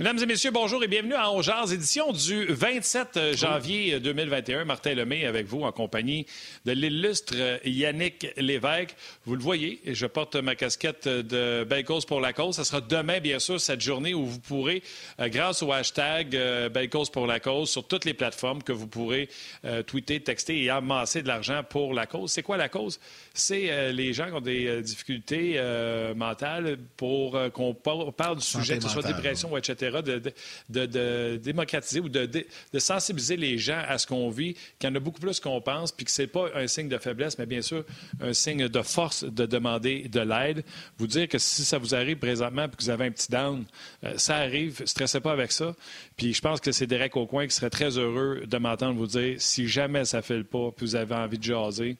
Mesdames et messieurs, bonjour et bienvenue à Ongears, édition du 27 janvier 2021. Martin Lemay avec vous en compagnie de l'illustre Yannick Lévesque. Vous le voyez, je porte ma casquette de Belle Cause pour la cause. Ce sera demain, bien sûr, cette journée où vous pourrez, euh, grâce au hashtag euh, Belle Cause pour la cause, sur toutes les plateformes que vous pourrez euh, tweeter, texter et amasser de l'argent pour la cause. C'est quoi la cause? C'est les gens qui ont des difficultés mentales pour qu'on parle du sujet, que ce soit dépression, etc de, démocratiser ou de, sensibiliser les gens à ce qu'on vit, qu'il y en a beaucoup plus qu'on pense, puis que ce n'est pas un signe de faiblesse, mais bien sûr un signe de force de demander de l'aide. Vous dire que si ça vous arrive présentement et que vous avez un petit down, euh, ça arrive, stressez pas avec ça. Puis je pense que c'est Derek Aucoin qui serait très heureux de m'entendre vous dire si jamais ça ne fait le pas, puis vous avez envie de jaser,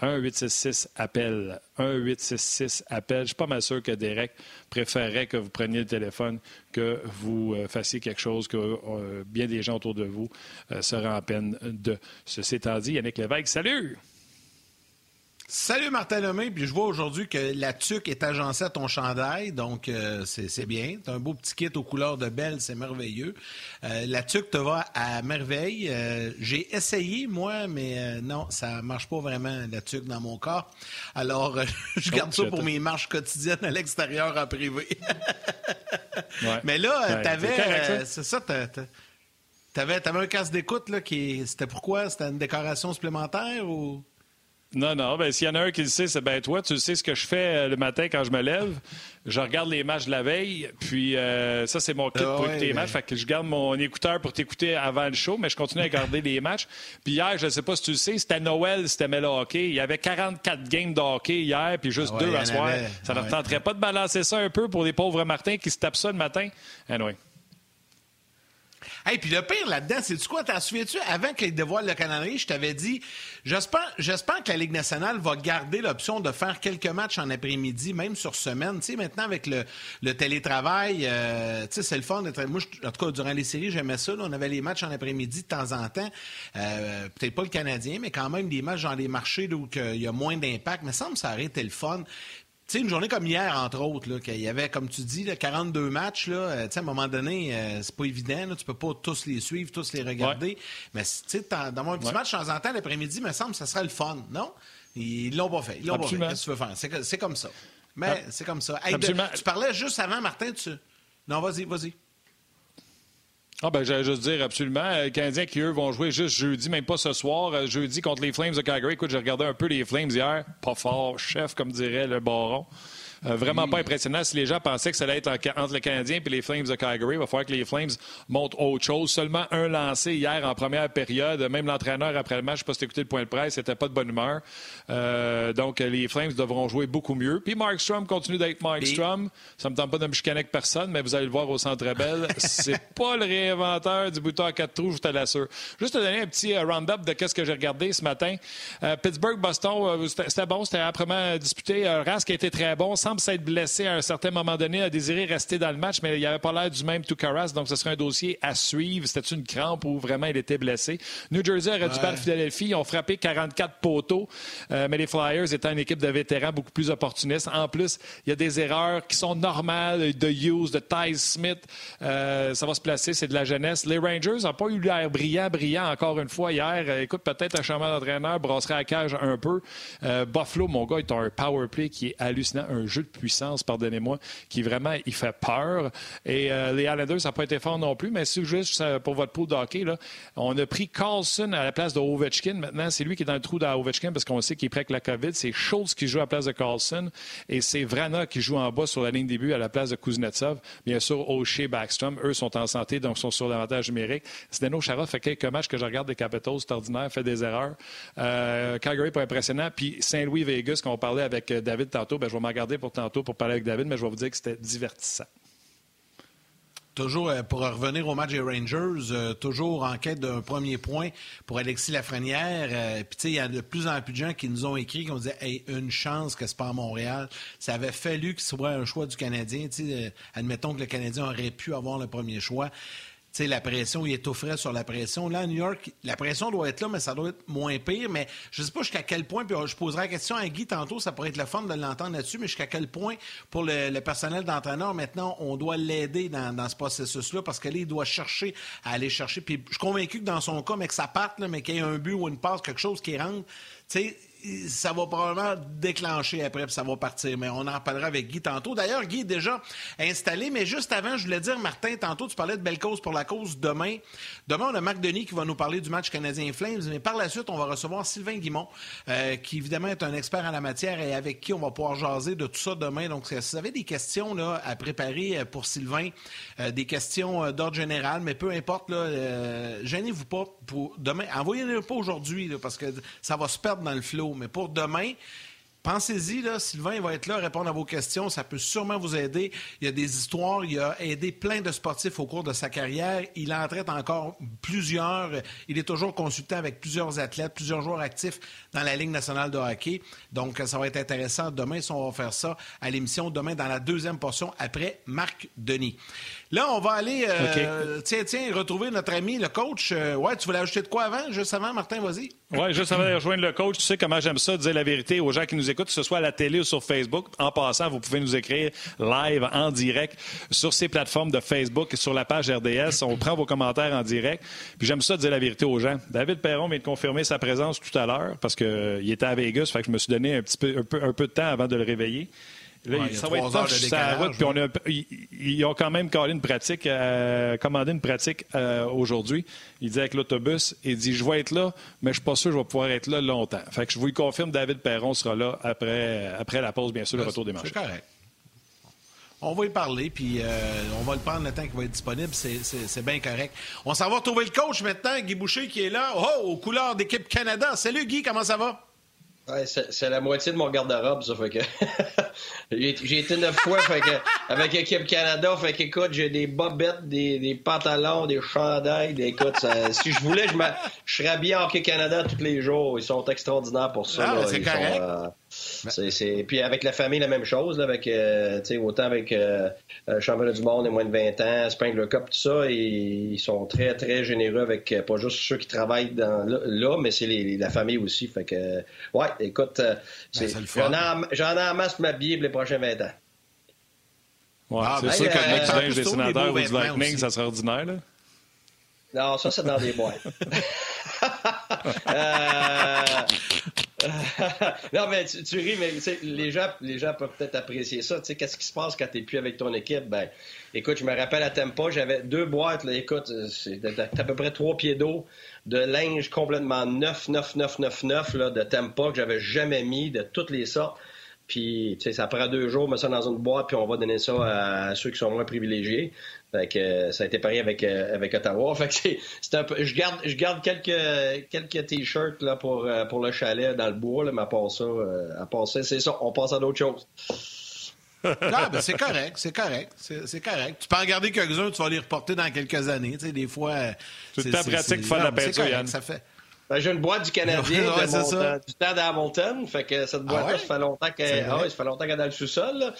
1-866 appel. 1-866 appel. Je suis pas mal sûr que Derek préférerait que vous preniez le téléphone, que vous euh, fassiez quelque chose que euh, bien des gens autour de vous euh, seraient en peine de. Ceci étant dit, Yannick Lévesque, salut! Salut Martin Lemay, puis je vois aujourd'hui que la tuque est agencée à ton chandail, donc euh, c'est bien. T'as un beau petit kit aux couleurs de belle, c'est merveilleux. Euh, la tuque te va à merveille. Euh, j'ai essayé, moi, mais non, ça marche pas vraiment, la tuque dans mon corps. Alors, je garde ça pour mes marches quotidiennes à l'extérieur en privé. Mais là, t'avais... c'est ça, t'avais, avais un casque d'écoute, là, qui... C'était pourquoi? C'était une décoration supplémentaire ou... Non, non. Ben, s'il y en a un qui le sait, c'est bien toi. Tu sais ce que je fais euh, le matin quand je me lève. Je regarde les matchs de la veille. Puis euh, ça, c'est mon kit ah pour écouter les matchs. Fait que je garde mon écouteur pour t'écouter avant le show, mais je continue à regarder les matchs. Puis hier, je ne sais pas si tu le sais, c'était Noël, c'était Mela Hockey. Il y avait 44 games de hockey hier, puis juste ah deux à soir. Ça ne tenterait pas de balancer ça un peu pour les pauvres Martins qui se tapent ça le matin? Anyway. Et puis le pire là-dedans, c'est du quoi? T'en souviens-tu? Avant qu'il dévoile le calendrier, je t'avais dit, j'espère, que la Ligue nationale va garder l'option de faire quelques matchs en après-midi, même sur semaine. Tu sais, maintenant, avec le, télétravail, euh, tu sais, c'est le fun. Moi, en tout cas, durant les séries, j'aimais ça. on avait les matchs en après-midi de temps en temps. Euh, peut-être pas le Canadien, mais quand même des matchs dans les marchés où il y a moins d'impact. Mais ça me semble ça été le fun. Tu sais, une journée comme hier, entre autres, qu'il y avait, comme tu dis, 42 matchs, là, euh, à un moment donné, euh, c'est pas évident. Là, tu peux pas tous les suivre, tous les regarder. Mais tu sais, dans un petit match de temps en temps, l'après-midi, me semble que ça serait le fun, non? Ils l'ont pas fait. Ils l'ont pas fait. Qu'est-ce que tu veux faire? C'est comme ça. Mais ah. c'est comme ça. tu parlais juste avant, Martin, tu... Non, vas-y, vas-y. Ah ben j'allais juste dire absolument. Les Canadiens qui, eux, vont jouer juste jeudi, même pas ce soir. Euh, jeudi contre les Flames de Calgary. Écoute, j'ai regardé un peu les Flames hier. Pas fort, chef, comme dirait le baron. Euh, vraiment pas impressionnant. Si les gens pensaient que ça allait être entre le Canadien et les Flames de Calgary, il va falloir que les Flames montrent autre chose. Seulement un lancé hier en première période. Même l'entraîneur, après le match, je ne sais pas si écouté le point de presse, n'était pas de bonne humeur. Euh, donc, les Flames devront jouer beaucoup mieux. Puis Mark Strom continue d'être Mark Strom. Ça me tente pas de me chicaner avec personne, mais vous allez le voir au Centre Bell. C'est pas le réinventeur du bouton à quatre trous, je te l'assure. Juste te donner un petit euh, round-up de ce que j'ai regardé ce matin. Pittsburgh-Boston, c'était bon, c'était âprement disputé. Rask a été très bon semble s'être blessé à un certain moment donné, a désiré rester dans le match, mais il avait pas l'air du même tout Caras, donc ce serait un dossier à suivre. C'était une crampe ou vraiment il était blessé. New Jersey aurait dû battre Philadelphie. Ils ont frappé 44 poteaux, euh, mais les Flyers étant une équipe de vétérans beaucoup plus opportunistes. En plus, il y a des erreurs qui sont normales de Hughes, de Ty Smith. Euh, ça va se placer, c'est de la jeunesse. Les Rangers n'ont pas eu l'air brillant, brillant encore une fois hier. Euh, écoute, peut-être un changement d'entraîneur brasserait à cage un peu. Buffalo, mon gars, est un power play qui est hallucinant, un jeu de puissance pardonnez-moi, qui vraiment, il fait peur. Et euh, les Islanders, ça n'a pas été fort non plus, mais c'est juste pour votre pool de hockey, là, on a pris Carlson à la place de Ovechkin. Maintenant, c'est lui qui est dans le trou d'Ovechkin parce qu'on sait qu'il est prêt avec la COVID. C'est Schultz qui joue à la place de Carlson et c'est Vrana qui joue en bas sur la ligne début à la place de Kuznetsov. Bien sûr, O'Shea, Backstrom, eux sont en santé, donc sont sur l'avantage numérique. Zdeno Chara fait quelques matchs que je regarde des Capitals, c'est ordinaire, fait des erreurs. Euh, Calgary, pas impressionnant. Puis Saint-Louis, Vegas, qu'on parlait avec euh, David tantôt, ben, je vais m'en garder pour tantôt pour parler avec David, mais je vais vous dire que c'était divertissant. Toujours, euh, pour revenir au match des Rangers, euh, toujours en quête d'un premier point pour Alexis Lafrenière. Euh, puis, il y a de plus en plus de gens qui nous ont écrit, qui ont dit hey, une chance que c'est pas à Montréal. Ça avait fallu ce soit un choix du Canadien. Sais, admettons que le Canadien aurait pu avoir le premier choix la pression, il frais sur la pression. Là, New York, la pression doit être là, mais ça doit être moins pire. Mais je ne sais pas jusqu'à quel point, puis je poserai la question à Guy tantôt, ça pourrait être le fun de l'entendre là-dessus, mais jusqu'à quel point, pour le, personnel d'entraîneur, maintenant, on doit l'aider dans, ce processus-là, parce que là, il doit chercher à aller chercher. Puis je suis convaincu que dans son cas, mais que ça parte, mais qu'il y ait un but ou une passe, quelque chose qui rentre, tu sais, ça va probablement déclencher après, puis ça va partir. Mais on en reparlera avec Guy tantôt. D'ailleurs, Guy est déjà installé, mais juste avant, je voulais dire, Martin, tantôt, tu parlais de belle cause pour la cause demain. Demain, on a Marc Denis qui va nous parler du match canadien Flames, mais par la suite, on va recevoir Sylvain Guimont, euh, qui évidemment est un expert en la matière et avec qui on va pouvoir jaser de tout ça demain. Donc, si vous avez des questions à préparer euh, pour Sylvain, euh, des questions d'ordre général, mais peu importe, gênez-vous pas pour demain. Envoyez-les pas aujourd'hui, parce que ça va se perdre dans le flot. Mais pour demain, Pensez-y, là, Sylvain va être là, répondre à vos questions. Ça peut sûrement vous aider. Il y a des histoires. Il a aidé plein de sportifs au cours de sa carrière. Il en traite encore plusieurs. Il est toujours consultant avec plusieurs athlètes, plusieurs joueurs actifs dans la Ligue nationale de hockey. Donc, ça va être intéressant demain si on va faire ça à l'émission demain dans la deuxième portion après Marc Denis. Là, on va aller, euh, tiens, tiens, retrouver notre ami, le coach. Euh, ouais, tu voulais ajouter de quoi avant? Juste avant, Martin, vas-y. Oui, juste avant de rejoindre le coach, tu sais comment j'aime ça, dire la vérité aux gens qui nous écoutent, que ce soit à la télé ou sur Facebook. En passant, vous pouvez nous écrire live, en direct, sur ces plateformes de Facebook, sur la page RDS. On prend vos commentaires en direct. Puis j'aime ça, dire la vérité aux gens. David Perron vient de confirmer sa présence tout à l'heure parce qu'il euh, était à Vegas, fait que je me suis donné un petit peu, un peu de temps avant de le réveiller. Là, ça va être tough sur la route. Puis on a, ils, ont quand même une pratique, euh, commandé une pratique euh, aujourd'hui. Il dit avec l'autobus, il dit Je vais être là, mais je suis pas sûr que je vais pouvoir être là longtemps. Fait que je vous le confirme, David Perron sera là après, après la pause, bien sûr, le retour des matchs. C'est correct. On va y parler, puis euh, on va le prendre le temps qu'il va être disponible. C'est bien correct. On s'en va retrouver le coach maintenant, Guy Boucher, qui est là. Oh, aux couleurs d'équipe Canada. Salut, Guy, comment ça va? Ouais, c'est la moitié de mon garde-robe, ça. Fait que j'ai été neuf fois fait que, avec l'équipe Canada. Fait que, écoute, j'ai des bobettes, des, des, pantalons, des chandails. Des, écoute, si je voulais, je, je serais habillé en Hockey Canada tous les jours. Ils sont extraordinaires pour ça. Ah, c'est correct. Euh, c'est, Puis avec la famille, la même chose. Là, avec, euh, autant avec euh, euh, Championnat du Monde et moins de 20 ans, Spengler Cup, tout ça. Et ils sont très, très généreux avec pas juste ceux qui travaillent dans, là, mais c'est la famille aussi. Fait que, ouais, écoute, ben, j'en, ai, en masse ma Bible les prochains 20 ans. Ouais, ah, c'est ben, sûr que le mec du des sénateurs ou du Lightning, ça serait ordinaire. Là. Non, ça, c'est dans des boîtes. euh, non, mais tu, ris, mais les gens, les gens peuvent peut-être apprécier ça. Qu'est-ce qui se passe quand tu n'es plus avec ton équipe? Ben, écoute, je me rappelle à Tempa, j'avais deux boîtes. Là, écoute, c'est à peu près trois pieds d'eau de linge complètement neuf, neuf, neuf, neuf, neuf là, de Tempa que j'avais jamais mis de toutes les sortes. Puis, tu sais, ça prend deux jours, mettre ça dans une boîte, puis on va donner ça à ceux qui sont moins privilégiés. Fait que euh, ça a été pareil avec, euh, avec Ottawa. Fait que c'est, un peu, je garde, je garde quelques, quelques t-shirts là, pour, euh, pour le chalet dans le bois, là, mais à part ça, à part ça, c'est ça. On passe à d'autres choses. ah, ben c'est correct, c'est correct, c'est, correct. Tu peux en garder quelques-uns, tu vas les reporter dans quelques années. Tu sais, des fois. C'est ta pratique faire la peinture, Yann. Ça fait. Ben, j'ai une boîte du Canadien de du temps d'Hamilton. Fait que cette ah boîte-là, ça fait longtemps qu'elle ah, ça fait longtemps qu'elle est dans le sous-sol.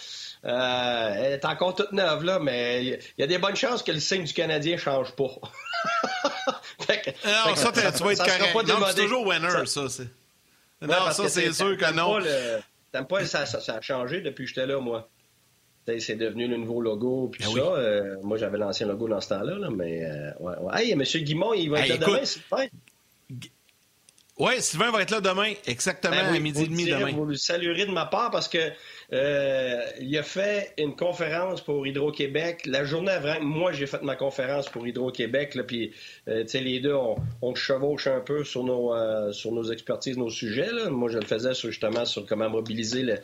Euh, elle est encore toute neuve, là, mais il y a des bonnes chances que le signe du Canadien ne change pas. fait non, ça, tu vas être correct. Non, c'est toujours winner, ça. non, ça, c'est sûr que non. T'aimes pas, ça, ça, a changé depuis que j'étais là, moi. C'est devenu le nouveau logo, puis ben ça. Euh, moi, j'avais l'ancien logo dans ce temps-là, là, mais... Euh, ouais, ouais. Hey, M. Guimont, il va être là demain, c'est oui, Sylvain va être là demain, exactement ben à midi et demi demain. Vous le saluerez de ma part parce que euh, il a fait une conférence pour Hydro-Québec. La journée avant, moi j'ai fait ma conférence pour Hydro-Québec, puis euh, les deux, on, on, chevauche un peu sur nos, euh, sur nos expertises, nos sujets. Là. Moi, je le faisais justement sur comment mobiliser le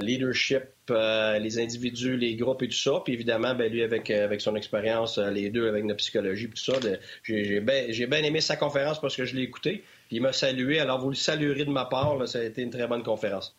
leadership, les individus, les groupes et tout ça. Puis évidemment, ben, lui, avec, avec son expérience, les deux avec notre psychologie, tout ça, j'ai bien aimé sa conférence parce que je l'ai écouté il m'a salué. Alors, vous le saluerez de ma part. ça a été une très bonne conférence.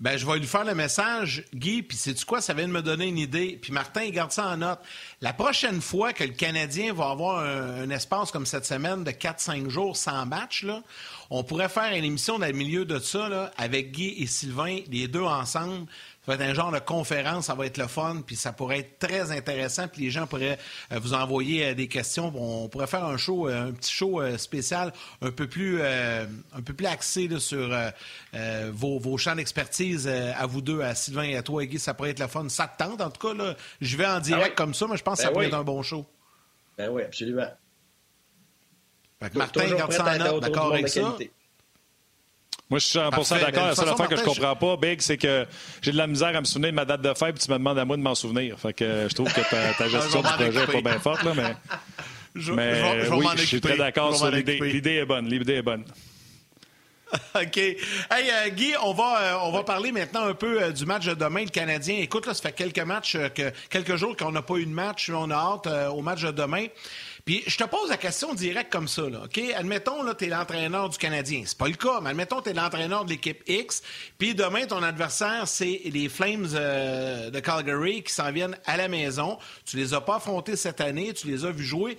Ben, je vais lui faire le message, Guy, puis c'est du quoi? Ça vient de me donner une idée. Puis Martin, il garde ça en note. La prochaine fois que le Canadien va avoir un, espace comme cette semaine de 4-5 jours sans match, là, on pourrait faire une émission dans le milieu de ça, là, avec Guy et Sylvain, les deux ensemble, Ça va être un genre de conférence, ça va être le fun, puis ça pourrait être très intéressant, puis les gens pourraient euh, vous envoyer euh, des questions. On pourrait faire un show, euh, un petit show spécial, un peu plus, un peu plus axé sur vos, champs d'expertise à vous deux, à Sylvain et à toi, Guy. Ça pourrait être le fun. Ça te tente, en tout cas. Là, je vais en direct ah comme ça, mais je pense que ça ben pourrait être un bon show. Ben oui, absolument. Martin, garde ça en note, d'accord avec ça? Moi, je suis 100% d'accord. La seule affaire que je comprends pas, Big, c'est que j'ai de la misère à me souvenir de ma date de fête, puis tu me demandes à moi de m'en souvenir. Fait que euh, je trouve que ta, gestion du projet n'est pas bien forte, là, mais. Je, mais oui, je suis très d'accord sur l'idée. L'idée est bonne. L'idée est bonne. OK. Hey, euh, Guy, on va, euh, on va parler maintenant un peu du match de demain, le Canadien. Écoute, là, ça fait quelques matchs, que, quelques jours qu'on n'a pas eu de match. On a hâte au match de demain. Puis je te pose la question directe comme ça, là, OK? Admettons, là, tu es l'entraîneur du Canadien. C'est pas le cas, mais admettons, tu es l'entraîneur de l'équipe X, puis demain, ton adversaire, c'est les Flames euh, de Calgary qui s'en viennent à la maison. Tu les as pas affrontés cette année, tu les as vus jouer.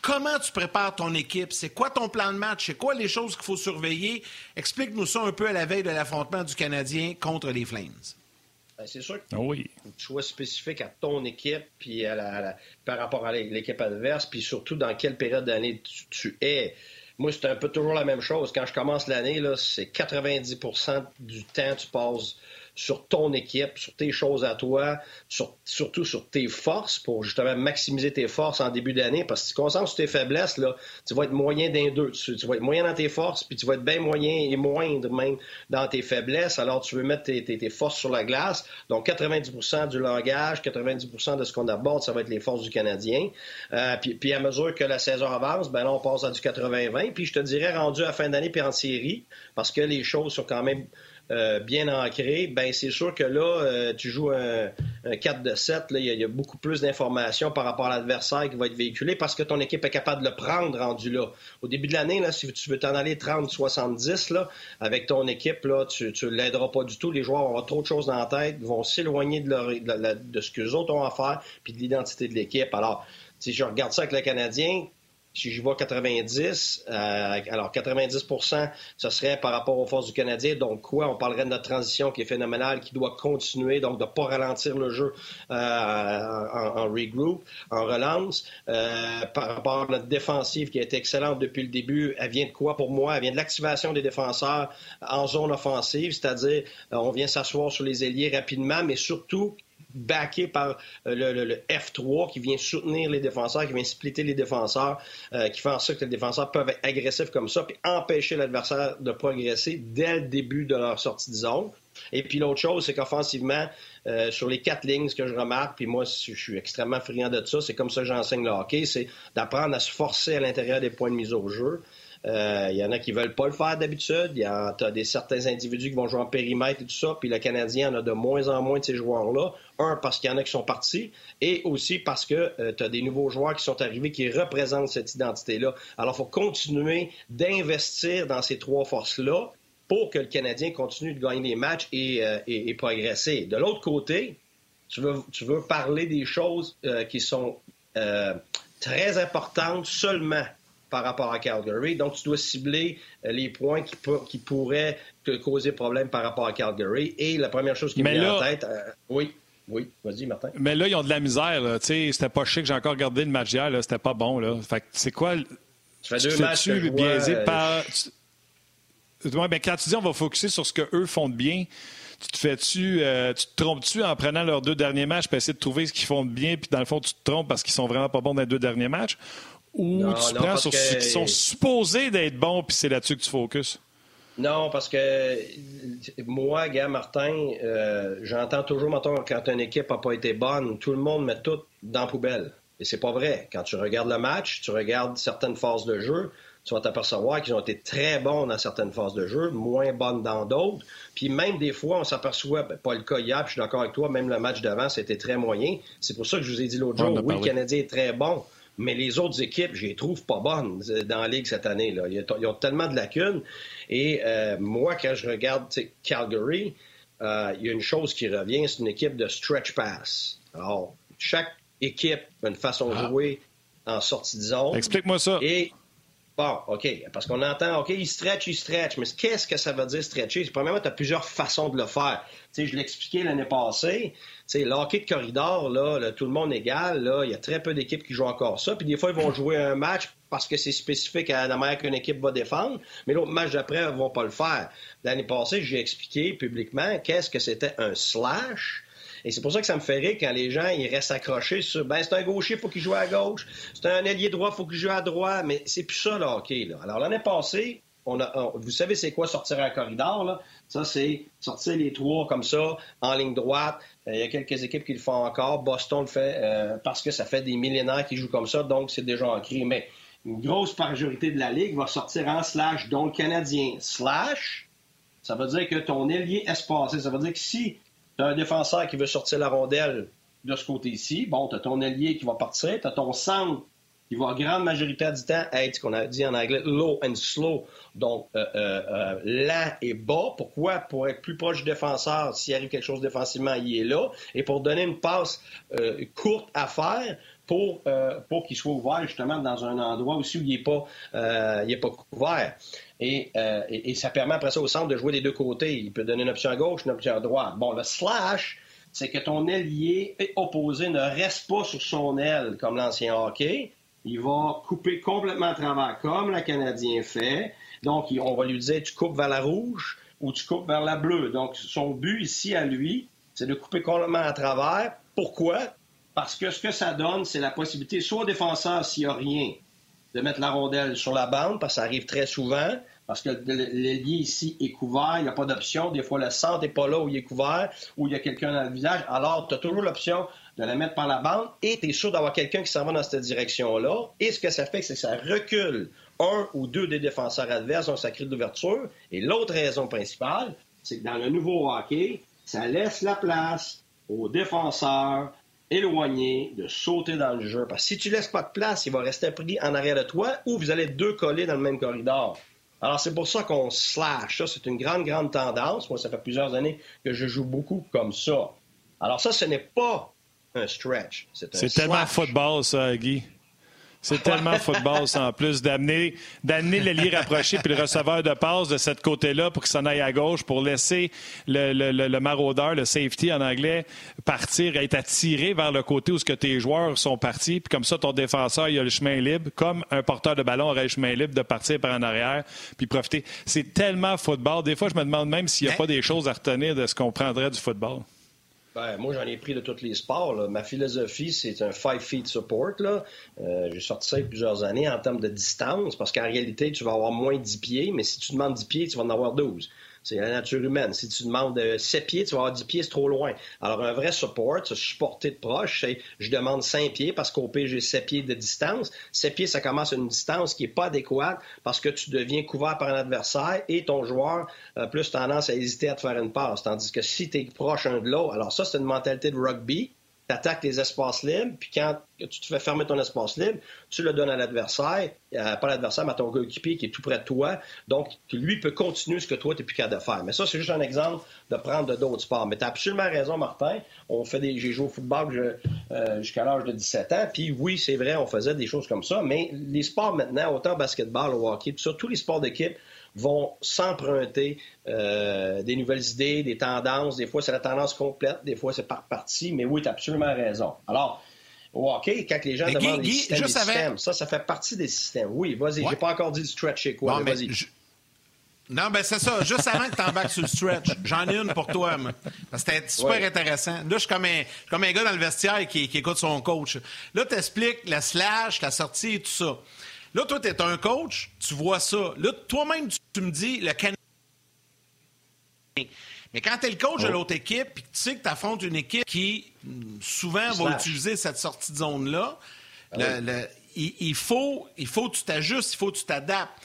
Comment tu prépares ton équipe? C'est quoi ton plan de match? C'est quoi les choses qu'il faut surveiller? Explique-nous ça un peu à la veille de l'affrontement du Canadien contre les Flames. Ben, c'est sûr que oui. tu sois spécifique à ton équipe, puis par rapport à l'équipe adverse, puis surtout dans quelle période d'année tu, es. Moi, c'est un peu toujours la même chose. Quand je commence l'année, c'est 90% du temps tu passes sur ton équipe, sur tes choses à toi, surtout sur tes forces pour justement maximiser tes forces en début d'année. Parce que si tu concentres sur tes faiblesses, là, tu vas être moyen d'un deux. Tu, vas être moyen dans tes forces, puis tu vas être bien moyen et moindre même dans tes faiblesses. Alors, tu veux mettre tes, forces sur la glace. Donc, 90% du langage, 90% de ce qu'on aborde, ça va être les forces du Canadien. Euh, puis, à mesure que la saison avance, ben là, on passe à du 80-20. Puis, je te dirais, rendu à fin d'année puis en série, parce que les choses sont quand même euh, bien ancré, ben c'est sûr que là, euh, tu joues un, 4 de 7, il y, a beaucoup plus d'informations par rapport à l'adversaire qui va être véhiculé parce que ton équipe est capable de le prendre rendu là. Au début de l'année, si tu veux t'en aller 30-70 avec ton équipe, là, tu ne l'aideras pas du tout. Les joueurs avoir trop de choses dans la tête, vont s'éloigner de, de, ce qu'eux autres ont à faire, puis de l'identité de l'équipe. Alors, si je regarde ça avec le Canadien, si je vois 90, euh, alors 90% ce serait par rapport aux forces du Canadien. Donc quoi? On parlerait de notre transition qui est phénoménale, qui doit continuer, donc de ne pas ralentir le jeu euh, en, regroup, en relance. Euh, par rapport à notre défensive qui a été excellente depuis le début, elle vient de quoi pour moi? Elle vient de l'activation des défenseurs en zone offensive, c'est-à-dire on vient s'asseoir sur les ailiers rapidement, mais surtout backé par euh, le, F3 qui vient soutenir les défenseurs, qui vient splitter les défenseurs, euh, qui fait en sorte que les défenseurs peuvent être agressifs comme ça, puis empêcher l'adversaire de progresser dès le début de leur sortie de zone. Et puis l'autre chose, c'est qu'offensivement, euh, sur les quatre lignes, ce que je remarque, puis moi, je suis extrêmement friand de ça, c'est comme ça que j'enseigne le hockey, c'est d'apprendre à se forcer à l'intérieur des points de mise au jeu. Il euh, y en a qui veulent pas le faire d'habitude. Il y a des certains individus qui vont jouer en périmètre et tout ça. Puis le Canadien en a de moins en moins de ces joueurs-là. Un, parce qu'il y en a qui sont partis. Et aussi parce que euh, tu as des nouveaux joueurs qui sont arrivés qui représentent cette identité-là. Alors, il faut continuer d'investir dans ces trois forces-là pour que le Canadien continue de gagner les matchs et, euh, progresser. De l'autre côté, tu veux, tu veux parler des choses qui sont très importantes seulement par rapport à Calgary. Donc, tu dois cibler euh, les points qui, qui pourraient te causer problème par rapport à Calgary. Et la première chose qui me vient en tête, euh, oui. Oui, vas-y, Martin. Mais là, ils ont de la misère. C'était pas chic. J'ai encore regardé le match hier. C'était pas bon. Là. Fait c'est quoi. Tu fais deux matchs. Biaisé euh, par. Ouais, ben, quand tu dis on va focuser sur ce qu'eux font de bien, tu te fais-tu, tu te trompes-tu en prenant leurs deux derniers matchs pour essayer de trouver ce qu'ils font de bien, puis dans le fond, tu te trompes parce qu'ils sont vraiment pas bons dans les deux derniers matchs? Ou tu prends sur ceux qui sont supposés d'être bons, puis c'est là-dessus que tu focuses? Non, parce que moi, gars Martin, euh, j'entends toujours maintenant quand une équipe n'a pas été bonne, tout le monde met tout dans la poubelle. Et c'est pas vrai. Quand tu regardes le match, tu regardes certaines phases de jeu, tu vas t'apercevoir qu'ils ont été très bons dans certaines phases de jeu, moins bonnes dans d'autres. Puis même des fois, on s'aperçoit, ben, pas le cas hier, puis je suis d'accord avec toi, même le match d'avant, c'était très moyen. C'est pour ça que je vous ai dit l'autre jour, oui, le Canadien est très bon. Mais les autres équipes, je les trouve pas bonnes euh, dans la Ligue cette année. Là. Ils ont tellement de lacunes. Et euh, moi, quand je regarde Calgary, euh, il y a une chose qui revient, c'est une équipe de stretch pass. Alors, chaque équipe a une façon de ah. jouer en sortie de zone. Explique-moi ça. Et Bon, OK. Parce qu'on entend, OK, il stretch, il stretch. Mais qu'est-ce que ça veut dire stretcher? Premièrement, tu as plusieurs façons de le faire. Tu sais, je l'expliquais l'année passée. Sais, l'hockey de corridor, là, tout le monde égal, là, il y a très peu d'équipes qui jouent encore ça. Puis des fois, ils vont jouer un match parce que c'est spécifique à la manière qu'une équipe va défendre. Mais l'autre match d'après, ils ne vont pas le faire. L'année passée, j'ai expliqué publiquement qu'est-ce que c'était un slash et c'est pour ça que ça me fait rire quand les gens ils restent accrochés sur ben c'est un gaucher, faut qu'il joue à gauche, c'est un ailier droit, faut qu'il joue à droite, mais c'est plus ça le. Là. Alors l'année passée, on a, vous savez c'est quoi sortir un corridor là? Ça c'est sortir les trois comme ça en ligne droite. Euh, il y a quelques équipes qui le font encore. Boston le fait euh, parce que ça fait des millénaires qu'ils jouent comme ça, donc c'est déjà ancré. Mais une grosse majorité de la ligue va sortir en slash, dont le Canadien slash. Ça veut dire que ton ailier espacé, ça veut dire que si tu as un défenseur qui veut sortir la rondelle de ce côté-ci. Bon, tu as ton allié qui va partir. Tu as ton centre qui va, en grande majorité du temps, être ce qu'on a dit en anglais low and slow, donc euh, euh, euh, lent et bas. Pourquoi? Pour être plus proche du défenseur, s'il arrive quelque chose défensivement, il est là. Et pour donner une passe courte à faire, pour, pour qu'il soit ouvert justement dans un endroit aussi où il n'est pas, pas couvert. Euh, et, ça permet après ça au centre de jouer des deux côtés. Il peut donner une option à gauche, une option à droite. Bon, le slash, c'est que ton ailier opposé ne reste pas sur son aile comme l'ancien hockey. Il va couper complètement à travers, comme le Canadien fait. Donc, on va lui dire, tu coupes vers la rouge ou tu coupes vers la bleue. Donc, son but ici à lui, c'est de couper complètement à travers. Pourquoi? Parce que ce que ça donne, c'est la possibilité, soit au défenseur, s'il n'y a rien, de mettre la rondelle sur la bande, parce que ça arrive très souvent, parce que l'ailier ici est couvert, il n'y a pas d'option. Des fois, le centre n'est pas là où il est couvert, où il y a quelqu'un dans le visage. Alors, tu as toujours l'option de la mettre par la bande et tu es sûr d'avoir quelqu'un qui s'en va dans cette direction-là. Et ce que ça fait, c'est que ça recule un ou deux des défenseurs adverses, donc ça crée de l'ouverture. Et l'autre raison principale, c'est que dans le nouveau hockey, ça laisse la place aux défenseurs éloigné de sauter dans le jeu. Parce que si tu laisses pas de place, il va rester pris en arrière de toi ou vous allez deux coller dans le même corridor. Alors, c'est pour ça qu'on slash. Ça, c'est une grande, grande tendance. Moi, ça fait plusieurs années que je joue beaucoup comme ça. Alors, ça, ce n'est pas un stretch. C'est tellement football, ça, Guy. C'est tellement football, ça, en plus, d'amener, d'amener l'ailier rapproché puis le receveur de passe de cette côté-là pour qu'il s'en aille à gauche, pour laisser le, le, le, maraudeur, le safety en anglais, partir, être attiré vers le côté où ce que tes joueurs sont partis. Puis comme ça, ton défenseur, il a le chemin libre, comme un porteur de ballon aurait le chemin libre de partir par en arrière puis profiter. C'est tellement football. Des fois, je me demande même s'il n'y a pas des choses à retenir de ce qu'on prendrait du football. Ben, moi, j'en ai pris de tous les sports. Ma philosophie, c'est un five feet support. Là. Euh, j'ai sorti ça il y a plusieurs années en termes de distance, parce qu'en réalité, tu vas avoir moins de 10 pieds, mais si tu demandes 10 pieds, tu vas en avoir 12. C'est la nature humaine. Si tu demandes 7 euh, pieds, tu vas avoir 10 pieds, c'est trop loin. Alors, un vrai support, supporter de proche, c'est je demande 5 pieds parce qu'au pire, j'ai 7 pieds de distance. 7 pieds, ça commence à une distance qui n'est pas adéquate parce que tu deviens couvert par un adversaire et ton joueur a plus tendance à hésiter à te faire une passe. Tandis que si tu es proche un de l'autre, alors ça, c'est une mentalité de rugby tu attaques les espaces libres, puis quand tu te fais fermer ton espace libre, tu le donnes à l'adversaire, euh, pas l'adversaire, mais à ton coéquipier qui est tout près de toi, donc lui peut continuer ce que toi, tu n'es plus capable de faire. Mais ça, c'est juste un exemple de prendre d'autres sports. Mais tu as absolument raison, Martin. On fait des... J'ai joué au football euh, jusqu'à l'âge de 17 ans, puis oui, c'est vrai, on faisait des choses comme ça, mais les sports maintenant, autant basketball, au hockey, tout ça, tous les sports d'équipe, vont s'emprunter euh, des nouvelles idées, des tendances. Des fois, c'est la tendance complète, des fois, c'est par partie. Mais oui, tu as absolument raison. Alors, au hockey, quand les gens demandent des systèmes, ça, ça fait partie des systèmes. Oui, vas-y, j'ai pas encore dit le stretch chez quoi. vas-y. Non, ben c'est ça. Juste avant que tu embarques sur le stretch, j'en ai une pour toi. C'était super intéressant. Là, je suis comme un, comme un gars dans le vestiaire qui, qui écoute son coach. Là, tu expliques la slash, la sortie et tout ça. Là, toi, tu es un coach, tu vois ça. Là, toi-même, tu, me dis le Canadien. Mais quand tu es le coach de oh. l'autre équipe, puis tu sais que tu affrontes une équipe qui, souvent, va utiliser cette sortie de zone-là, ah il, faut, il faut que tu t'ajustes, il faut que tu t'adaptes.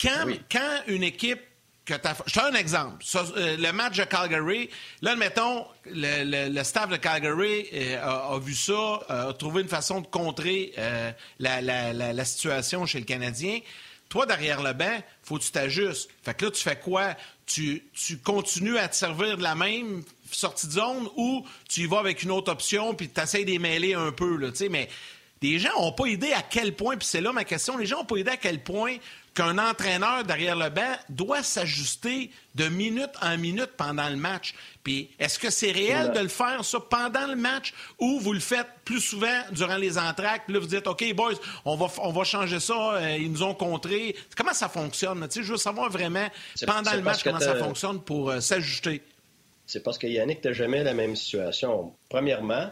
Quand, quand une équipe je te donne un exemple. Euh, le match de Calgary, là, admettons, le, staff de Calgary euh, a, vu ça, a trouvé une façon de contrer euh, la, situation chez le Canadien. Toi, derrière le banc, faut que tu t'ajustes. Fait que là, tu fais quoi? Tu, continues à te servir de la même sortie de zone ou tu y vas avec une autre option puis tu essaies d'émêler un peu, là, mais les gens n'ont pas idée à quel point, puis c'est là ma question, les gens n'ont pas idée à quel point qu'un entraîneur derrière le banc doit s'ajuster de minute en minute pendant le match. Puis est-ce que c'est réel de le faire, ça, pendant le match, ou vous le faites plus souvent durant les entractes, puis là, vous dites, OK, boys, on va, on va changer ça, euh, ils nous ont contré. Comment ça fonctionne? Tu sais, je veux savoir vraiment, pendant le match, comment ça fonctionne pour euh, s'ajuster. C'est parce que Yannick, tu jamais la même situation. Premièrement,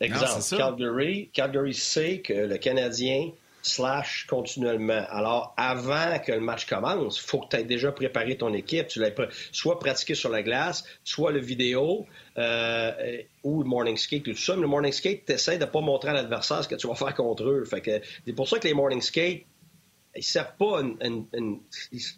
exemple, Calgary, Calgary sait que le Canadien slash continuellement. Alors, avant que le match commence, il faut que tu aies déjà préparé ton équipe. Tu l'as soit pratiqué sur la glace, soit le vidéo euh, ou le morning skate, tout ça. Mais le morning skate, tu essaies de ne pas montrer à l'adversaire ce que tu vas faire contre eux. Fait que, c'est pour ça que les morning skate, ils servent pas une, une,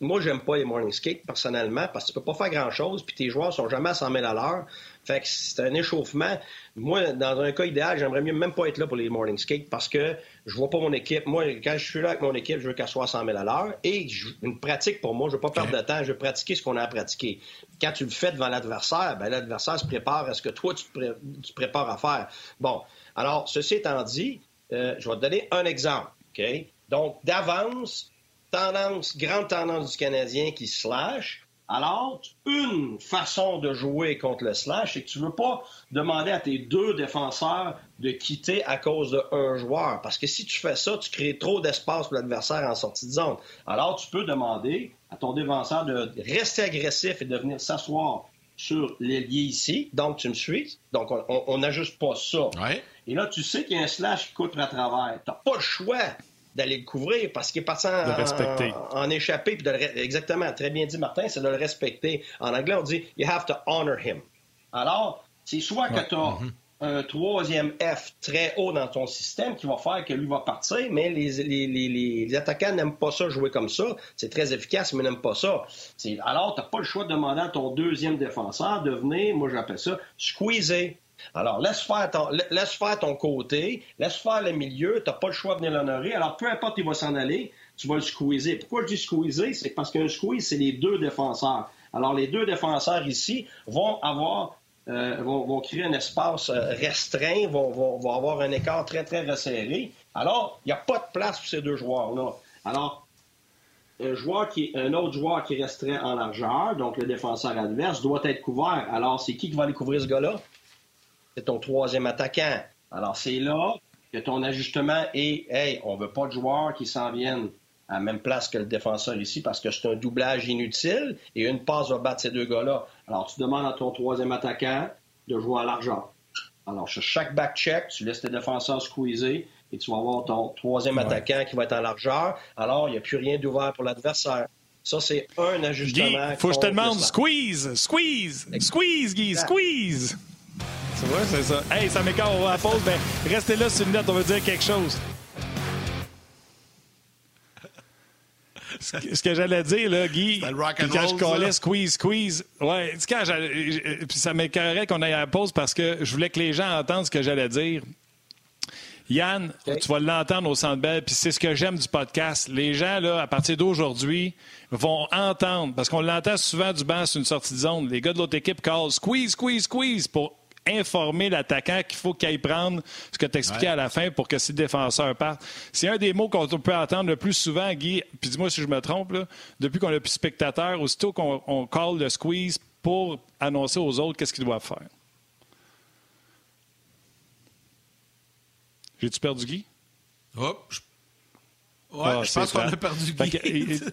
Moi, j'aime pas les morning skate personnellement parce que tu peux pas faire grand-chose puis tes joueurs sont jamais à 100 000 à l'heure. Fait que c'est un échauffement. Moi, dans un cas idéal, j'aimerais mieux même pas être là pour les morning skate parce que je vois pas mon équipe. Moi, quand je suis là avec mon équipe, je veux qu'elle soit à 100 000 à l'heure. Et une pratique pour moi, je veux pas perdre de temps, je veux pratiquer ce qu'on a à pratiquer. Quand tu le fais devant l'adversaire, ben l'adversaire se prépare à ce que toi, tu te, prépares à faire. Bon. Alors, ceci étant dit, euh, je vais te donner un exemple. OK? Donc, d'avance, tendance, grande tendance du Canadien qui slash. Alors, une façon de jouer contre le slash, c'est que tu ne veux pas demander à tes deux défenseurs de quitter à cause d'un joueur. Parce que si tu fais ça, tu crées trop d'espace pour l'adversaire en sortie de zone. Alors, tu peux demander à ton défenseur de rester agressif et de venir s'asseoir sur l'ailier ici. Donc, tu me suis. Donc, on n'ajuste pas ça. Et là, tu sais qu'il y a un slash qui coûte à travers. Tu n'as pas le choix d'aller le couvrir parce qu'il est parti en, en, échappé. Puis exactement, très bien dit Martin, c'est de le respecter. En anglais, on dit You have to honor him. Alors, c'est soit que tu as mm-hmm. un troisième F très haut dans ton système qui va faire que lui va partir, mais les, les, les, les attaquants n'aiment pas ça jouer comme ça. C'est très efficace, mais n'aiment pas ça. Alors, tu n'as pas le choix de demander à ton deuxième défenseur de venir, moi j'appelle ça, squeezer. Alors, laisse faire, ton, côté, laisse faire le milieu, tu n'as pas le choix de venir l'honorer. Alors, peu importe il va s'en aller, tu vas le squeezer. Pourquoi je dis squeezer? C'est parce qu'un squeeze, c'est les deux défenseurs. Alors, les deux défenseurs ici vont avoir euh, vont, créer un espace euh, restreint, vont, vont, avoir un écart très, très resserré. Alors, il n'y a pas de place pour ces deux joueurs-là. Alors, un, joueur qui, un autre joueur qui resterait en largeur, donc le défenseur adverse, doit être couvert. Alors, c'est qui qui va aller couvrir ce gars-là? C'est ton troisième attaquant. Alors, c'est là que ton ajustement est hey, on veut pas de joueurs qui s'en viennent à la même place que le défenseur ici parce que c'est un doublage inutile et une passe va battre ces deux gars-là. Alors, tu demandes à ton troisième attaquant de jouer à l'argent. Alors, sur chaque back-check, tu laisses tes défenseurs squeezer et tu vas avoir ton troisième attaquant qui va être en largeur. Alors, il n'y a plus rien d'ouvert pour l'adversaire. Ça, c'est un ajustement. Il faut que je te demande squeeze, squeeze, squeeze, Guy, squeeze. C'est vrai, c'est ça. Hey, ça m'écarte, on va à la pause. Ben, restez là sur une note, on veut dire quelque chose. ce que j'allais dire, là, Guy, quand je collais squeeze, squeeze, ouais, quand puis ça m'écœurait qu'on aille à la pause parce que je voulais que les gens entendent ce que j'allais dire. Yann, tu vas l'entendre au Centre Bell, puis c'est ce que j'aime du podcast. Les gens, là, à partir d'aujourd'hui, vont entendre, parce qu'on l'entend souvent du banc sur une sortie de zone. Les gars de l'autre équipe callent squeeze, squeeze, squeeze pour informer l'attaquant qu'il faut qu'il aille prendre ce que tu expliquais à la fin pour que ses défenseurs partent. C'est un des mots qu'on peut entendre le plus souvent, Guy, puis dis-moi si je me trompe, là, depuis qu'on a plus spectateurs, aussitôt qu'on call le squeeze pour annoncer aux autres qu'est-ce qu'ils doivent faire. J'ai-tu perdu Guy? Hop! Je... Ouais, ah, je pense qu'on a perdu Guy.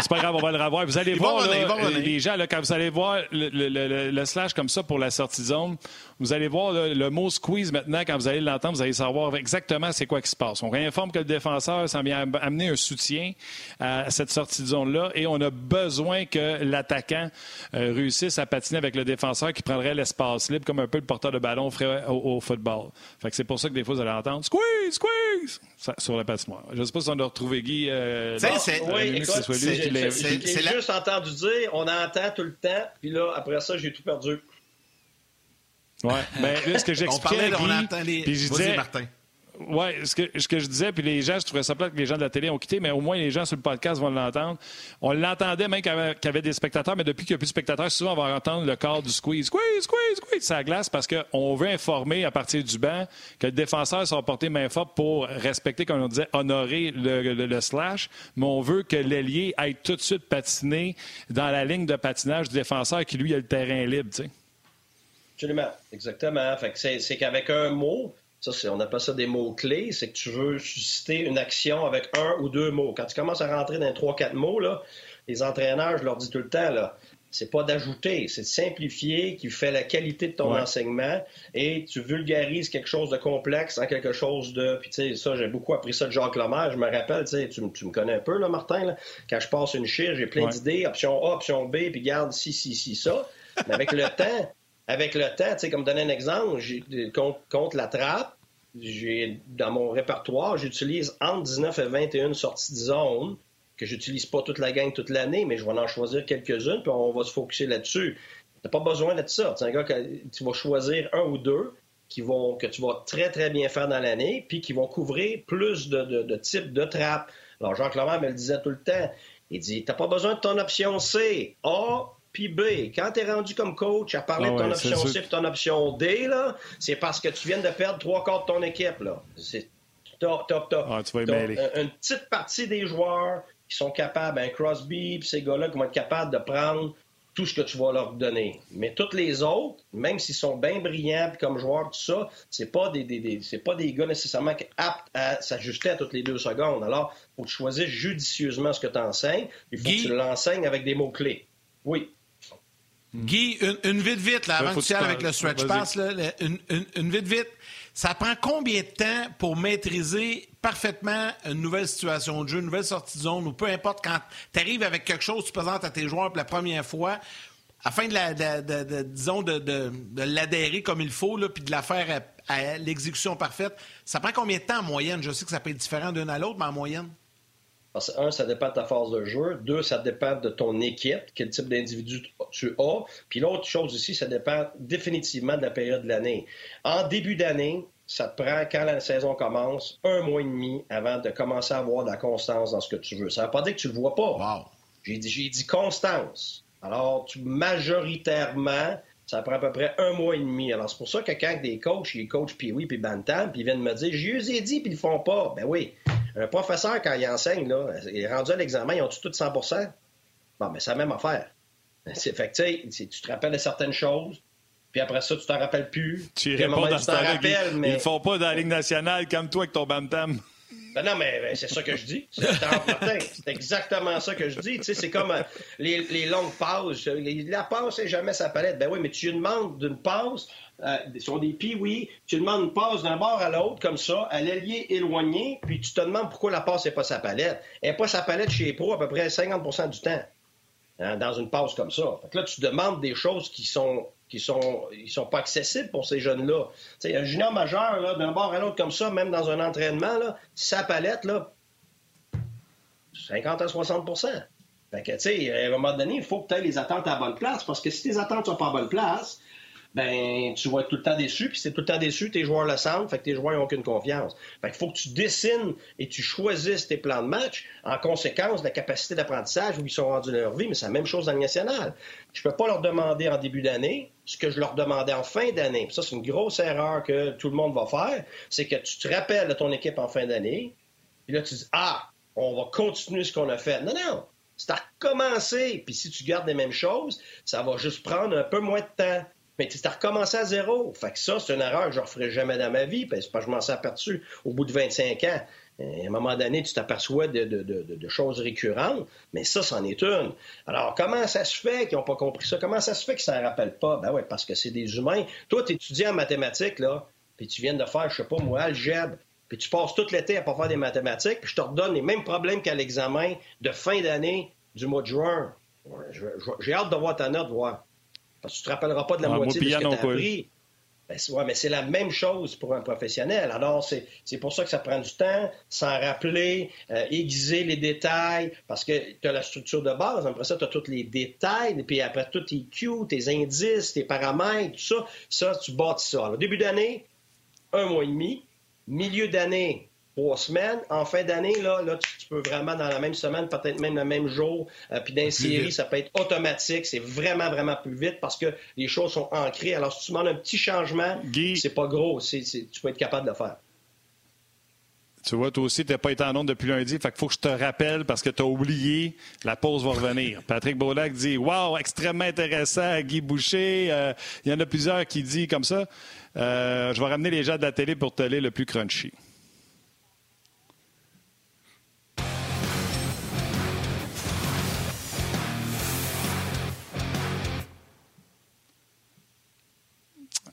C'est pas grave, on va le revoir. Vous allez voir, les gens, là, quand vous allez voir le, slash comme ça pour la sortie zone, vous allez voir le mot squeeze maintenant, quand vous allez l'entendre, vous allez savoir exactement c'est quoi qui se passe. On réinforme que le défenseur s'en vient amener un soutien à cette sortie de zone-là et on a besoin que l'attaquant euh, réussisse à patiner avec le défenseur qui prendrait l'espace libre comme un peu le porteur de ballon ferait au, football. Fait que c'est pour ça que des fois, vous allez entendre squeeze, squeeze sur la patinoire. Je ne sais pas si on a retrouvé Guy. Euh, c'est oui, j'ai juste entendu dire, on entend tout le temps, puis là, après ça, j'ai tout perdu. Oui, mais ben, ce que j'expliquais, Guy, puis je disais... Martin. Oui, ce que, ce que je disais, puis les gens, je trouvais ça plate que les gens de la télé ont quitté, mais au moins les gens sur le podcast vont l'entendre. On l'entendait même qu'il y, avait des spectateurs, mais depuis qu'il n'y a plus de spectateurs, souvent on va entendre le corps du squeeze. Squeeze, squeeze, squeeze, ça glace parce qu'on veut informer à partir du banc que le défenseur soit porté main forte pour respecter, comme on disait, honorer le, slash, mais on veut que l'ailier aille tout de suite patiner dans la ligne de patinage du défenseur qui, lui, a le terrain libre, tu sais. Absolument, exactement. c'est qu'avec un mot, ça, on appelle ça des mots-clés, c'est que tu veux susciter une action avec un ou deux mots. Quand tu commences à rentrer dans trois, quatre mots, là, les entraîneurs, je leur dis tout le temps, là, c'est pas d'ajouter, c'est de simplifier qui fait la qualité de ton enseignement et tu vulgarises quelque chose de complexe en quelque chose de. Puis, tu sais, ça, j'ai beaucoup appris ça de Jacques Lemaire. Je me rappelle, tu sais, tu, me connais un peu, là, Martin, là, quand je passe une chire, j'ai plein d'idées, option A, option B, puis garde si, si, si, ça. Mais avec le temps, avec le temps, tu sais, comme donner un exemple, contre, la trappe, dans mon répertoire, j'utilise entre 19 et 21 sorties de zone que j'utilise pas toute la gang toute l'année, mais je vais en choisir quelques-unes, puis on va se focuser là-dessus. Tu n'as pas besoin de ça. C'est un gars tu vas choisir un ou deux qui vont, que tu vas très, très bien faire dans l'année, puis qui vont couvrir plus de, de, types de trappes. Alors, Jean Clément me le disait tout le temps. Il dit, tu n'as pas besoin de ton option C. A, puis B. Quand tu es rendu comme coach à parler ah de ton option C et ton option D, c'est parce que tu viens de perdre trois quarts de ton équipe. Là. C'est top, top, top. Ah, une petite partie des joueurs qui sont capables, un Crosby, puis ces gars-là qui vont être capables de prendre tout ce que tu vas leur donner. Mais tous les autres, même s'ils sont bien brillants comme joueurs, tout ça, c'est pas des, des, c'est pas des gars nécessairement aptes à s'ajuster à toutes les deux secondes. Alors, il faut que tu choisisses judicieusement ce que tu enseignes. Il faut que tu l'enseignes avec des mots-clés. Oui. Guy, une, vite vite, là, avant que tu ailles avec le stretch pass, là, une, une, vite vite. Ça prend combien de temps pour maîtriser parfaitement une nouvelle situation de jeu, une nouvelle sortie de zone, ou peu importe, quand tu arrives avec quelque chose, tu présentes à tes joueurs pour la première fois, afin de, la, de, disons, de, l'adhérer comme il faut, puis de la faire à l'exécution parfaite, ça prend combien de temps en moyenne? Je sais que ça peut être différent d'une à l'autre, mais en moyenne? Un, ça dépend de ta phase de jeu. Deux, ça dépend de ton équipe, quel type d'individu tu as. Puis l'autre chose aussi, ça dépend définitivement de la période de l'année. En début d'année, ça te prend, quand la saison commence, un mois et demi avant de commencer à avoir de la constance dans ce que tu veux. Ça ne veut pas dire que tu ne le vois pas. J'ai dit, dit constance. Alors, tu, majoritairement, ça prend à peu près un mois et demi. Alors, c'est pour ça que quand des coachs, ils coachent puis oui, puis Bantam, puis ils viennent me dire, je ai dit, puis ils le font pas. Ben oui. Un professeur, quand il enseigne, là, il est rendu à l'examen, ils ont tout 100% Bon, mais c'est la même affaire. C'est, fait que, tu te rappelles de certaines choses, puis après ça, tu t'en rappelles plus. Tu réponds dans ce rappelles, mais... Ils ne font pas dans la Ligue nationale comme toi avec ton Bantam. Ben non, mais ben, c'est ça que je dis. C'est exactement ça que je dis. Tu sais, c'est comme euh, les, les, longues pauses. La passe, c'est jamais sa palette. Ben oui, mais tu lui demandes d'une passe, euh, sur des oui, tu demandes une passe d'un bord à l'autre, comme ça, à l'allié éloigné, puis tu te demandes pourquoi la passe n'est pas sa palette. Elle n'est pas sa palette chez les pros à peu près 50% du temps, hein, dans une passe comme ça. Fait que là, tu demandes des choses qui sont qui sont ils sont pas accessibles pour ces jeunes-là. Un junior majeur, d'un bord à l'autre comme ça, même dans un entraînement, là, sa palette, là, 50 à 60 fait que, tu sais, à un moment donné, il faut que tu aies les attentes à la bonne place, parce que si tes attentes sont pas à bonne place, ben tu vas être tout le temps déçu, puis c'est tout le temps déçu, tes joueurs le sentent, fait que tes joueurs n'ont aucune confiance. Fait qu'il faut que tu dessines et tu choisisses tes plans de match en conséquence de la capacité d'apprentissage où ils sont rendus leur vie, mais c'est la même chose dans le national. Je peux pas leur demander en début d'année ce que je leur demandais en fin d'année. Ça, c'est une grosse erreur que tout le monde va faire, c'est que tu te rappelles de ton équipe en fin d'année, puis là, tu dis, ah, on va continuer ce qu'on a fait. Non, non, c'est à recommencer. Puis si tu gardes les mêmes choses, ça va juste prendre un peu moins de temps. Mais tu as recommencé à zéro. Fait que ça, c'est une erreur que je ne referai jamais dans ma vie, parce que je m'en suis aperçu au bout de 25 ans. À un moment donné, tu t'aperçois de, choses récurrentes, mais ça, c'en est une. Alors, comment ça se fait qu'ils n'ont pas compris ça? Comment ça se fait qu'ils ne s'en rappellent pas? Ben oui, parce que c'est des humains. Toi, tu étudies en mathématiques, là, puis tu viens de faire, je sais pas moi, algèbre, puis tu passes tout l'été à pas faire des mathématiques, puis je te redonne les mêmes problèmes qu'à l'examen de fin d'année du mois de juin. J'ai hâte de voir ta note, voir. Parce que tu ne te rappelleras pas de la moitié de ce que tu as appris. Ben, ouais, mais c'est la même chose pour un professionnel. Alors, c'est pour ça que ça prend du temps, s'en rappeler, euh, aiguiser les détails, parce que tu as la structure de base, après ça, tu as tous les détails, puis après tous tes cues, tes indices, tes paramètres, tout ça, ça, tu bâtis ça. Alors, début d'année, un mois et demi, milieu d'année, trois semaines. En fin d'année, là, là tu, peux vraiment, dans la même semaine, peut-être même le même jour, euh, puis dans série, ça peut être automatique. C'est vraiment, vraiment plus vite parce que les choses sont ancrées. Alors, si tu demandes un petit changement, c'est pas gros. tu peux être capable de le faire. Tu vois, toi aussi, tu n'as pas été en onde depuis lundi. Fait qu'il faut que je te rappelle parce que tu as oublié. La pause va revenir. Patrick Baulac dit Wow, extrêmement intéressant, Guy Boucher. Euh, il y en a plusieurs qui disent comme ça. Euh, je vais ramener les gens de la télé pour te le plus crunchy.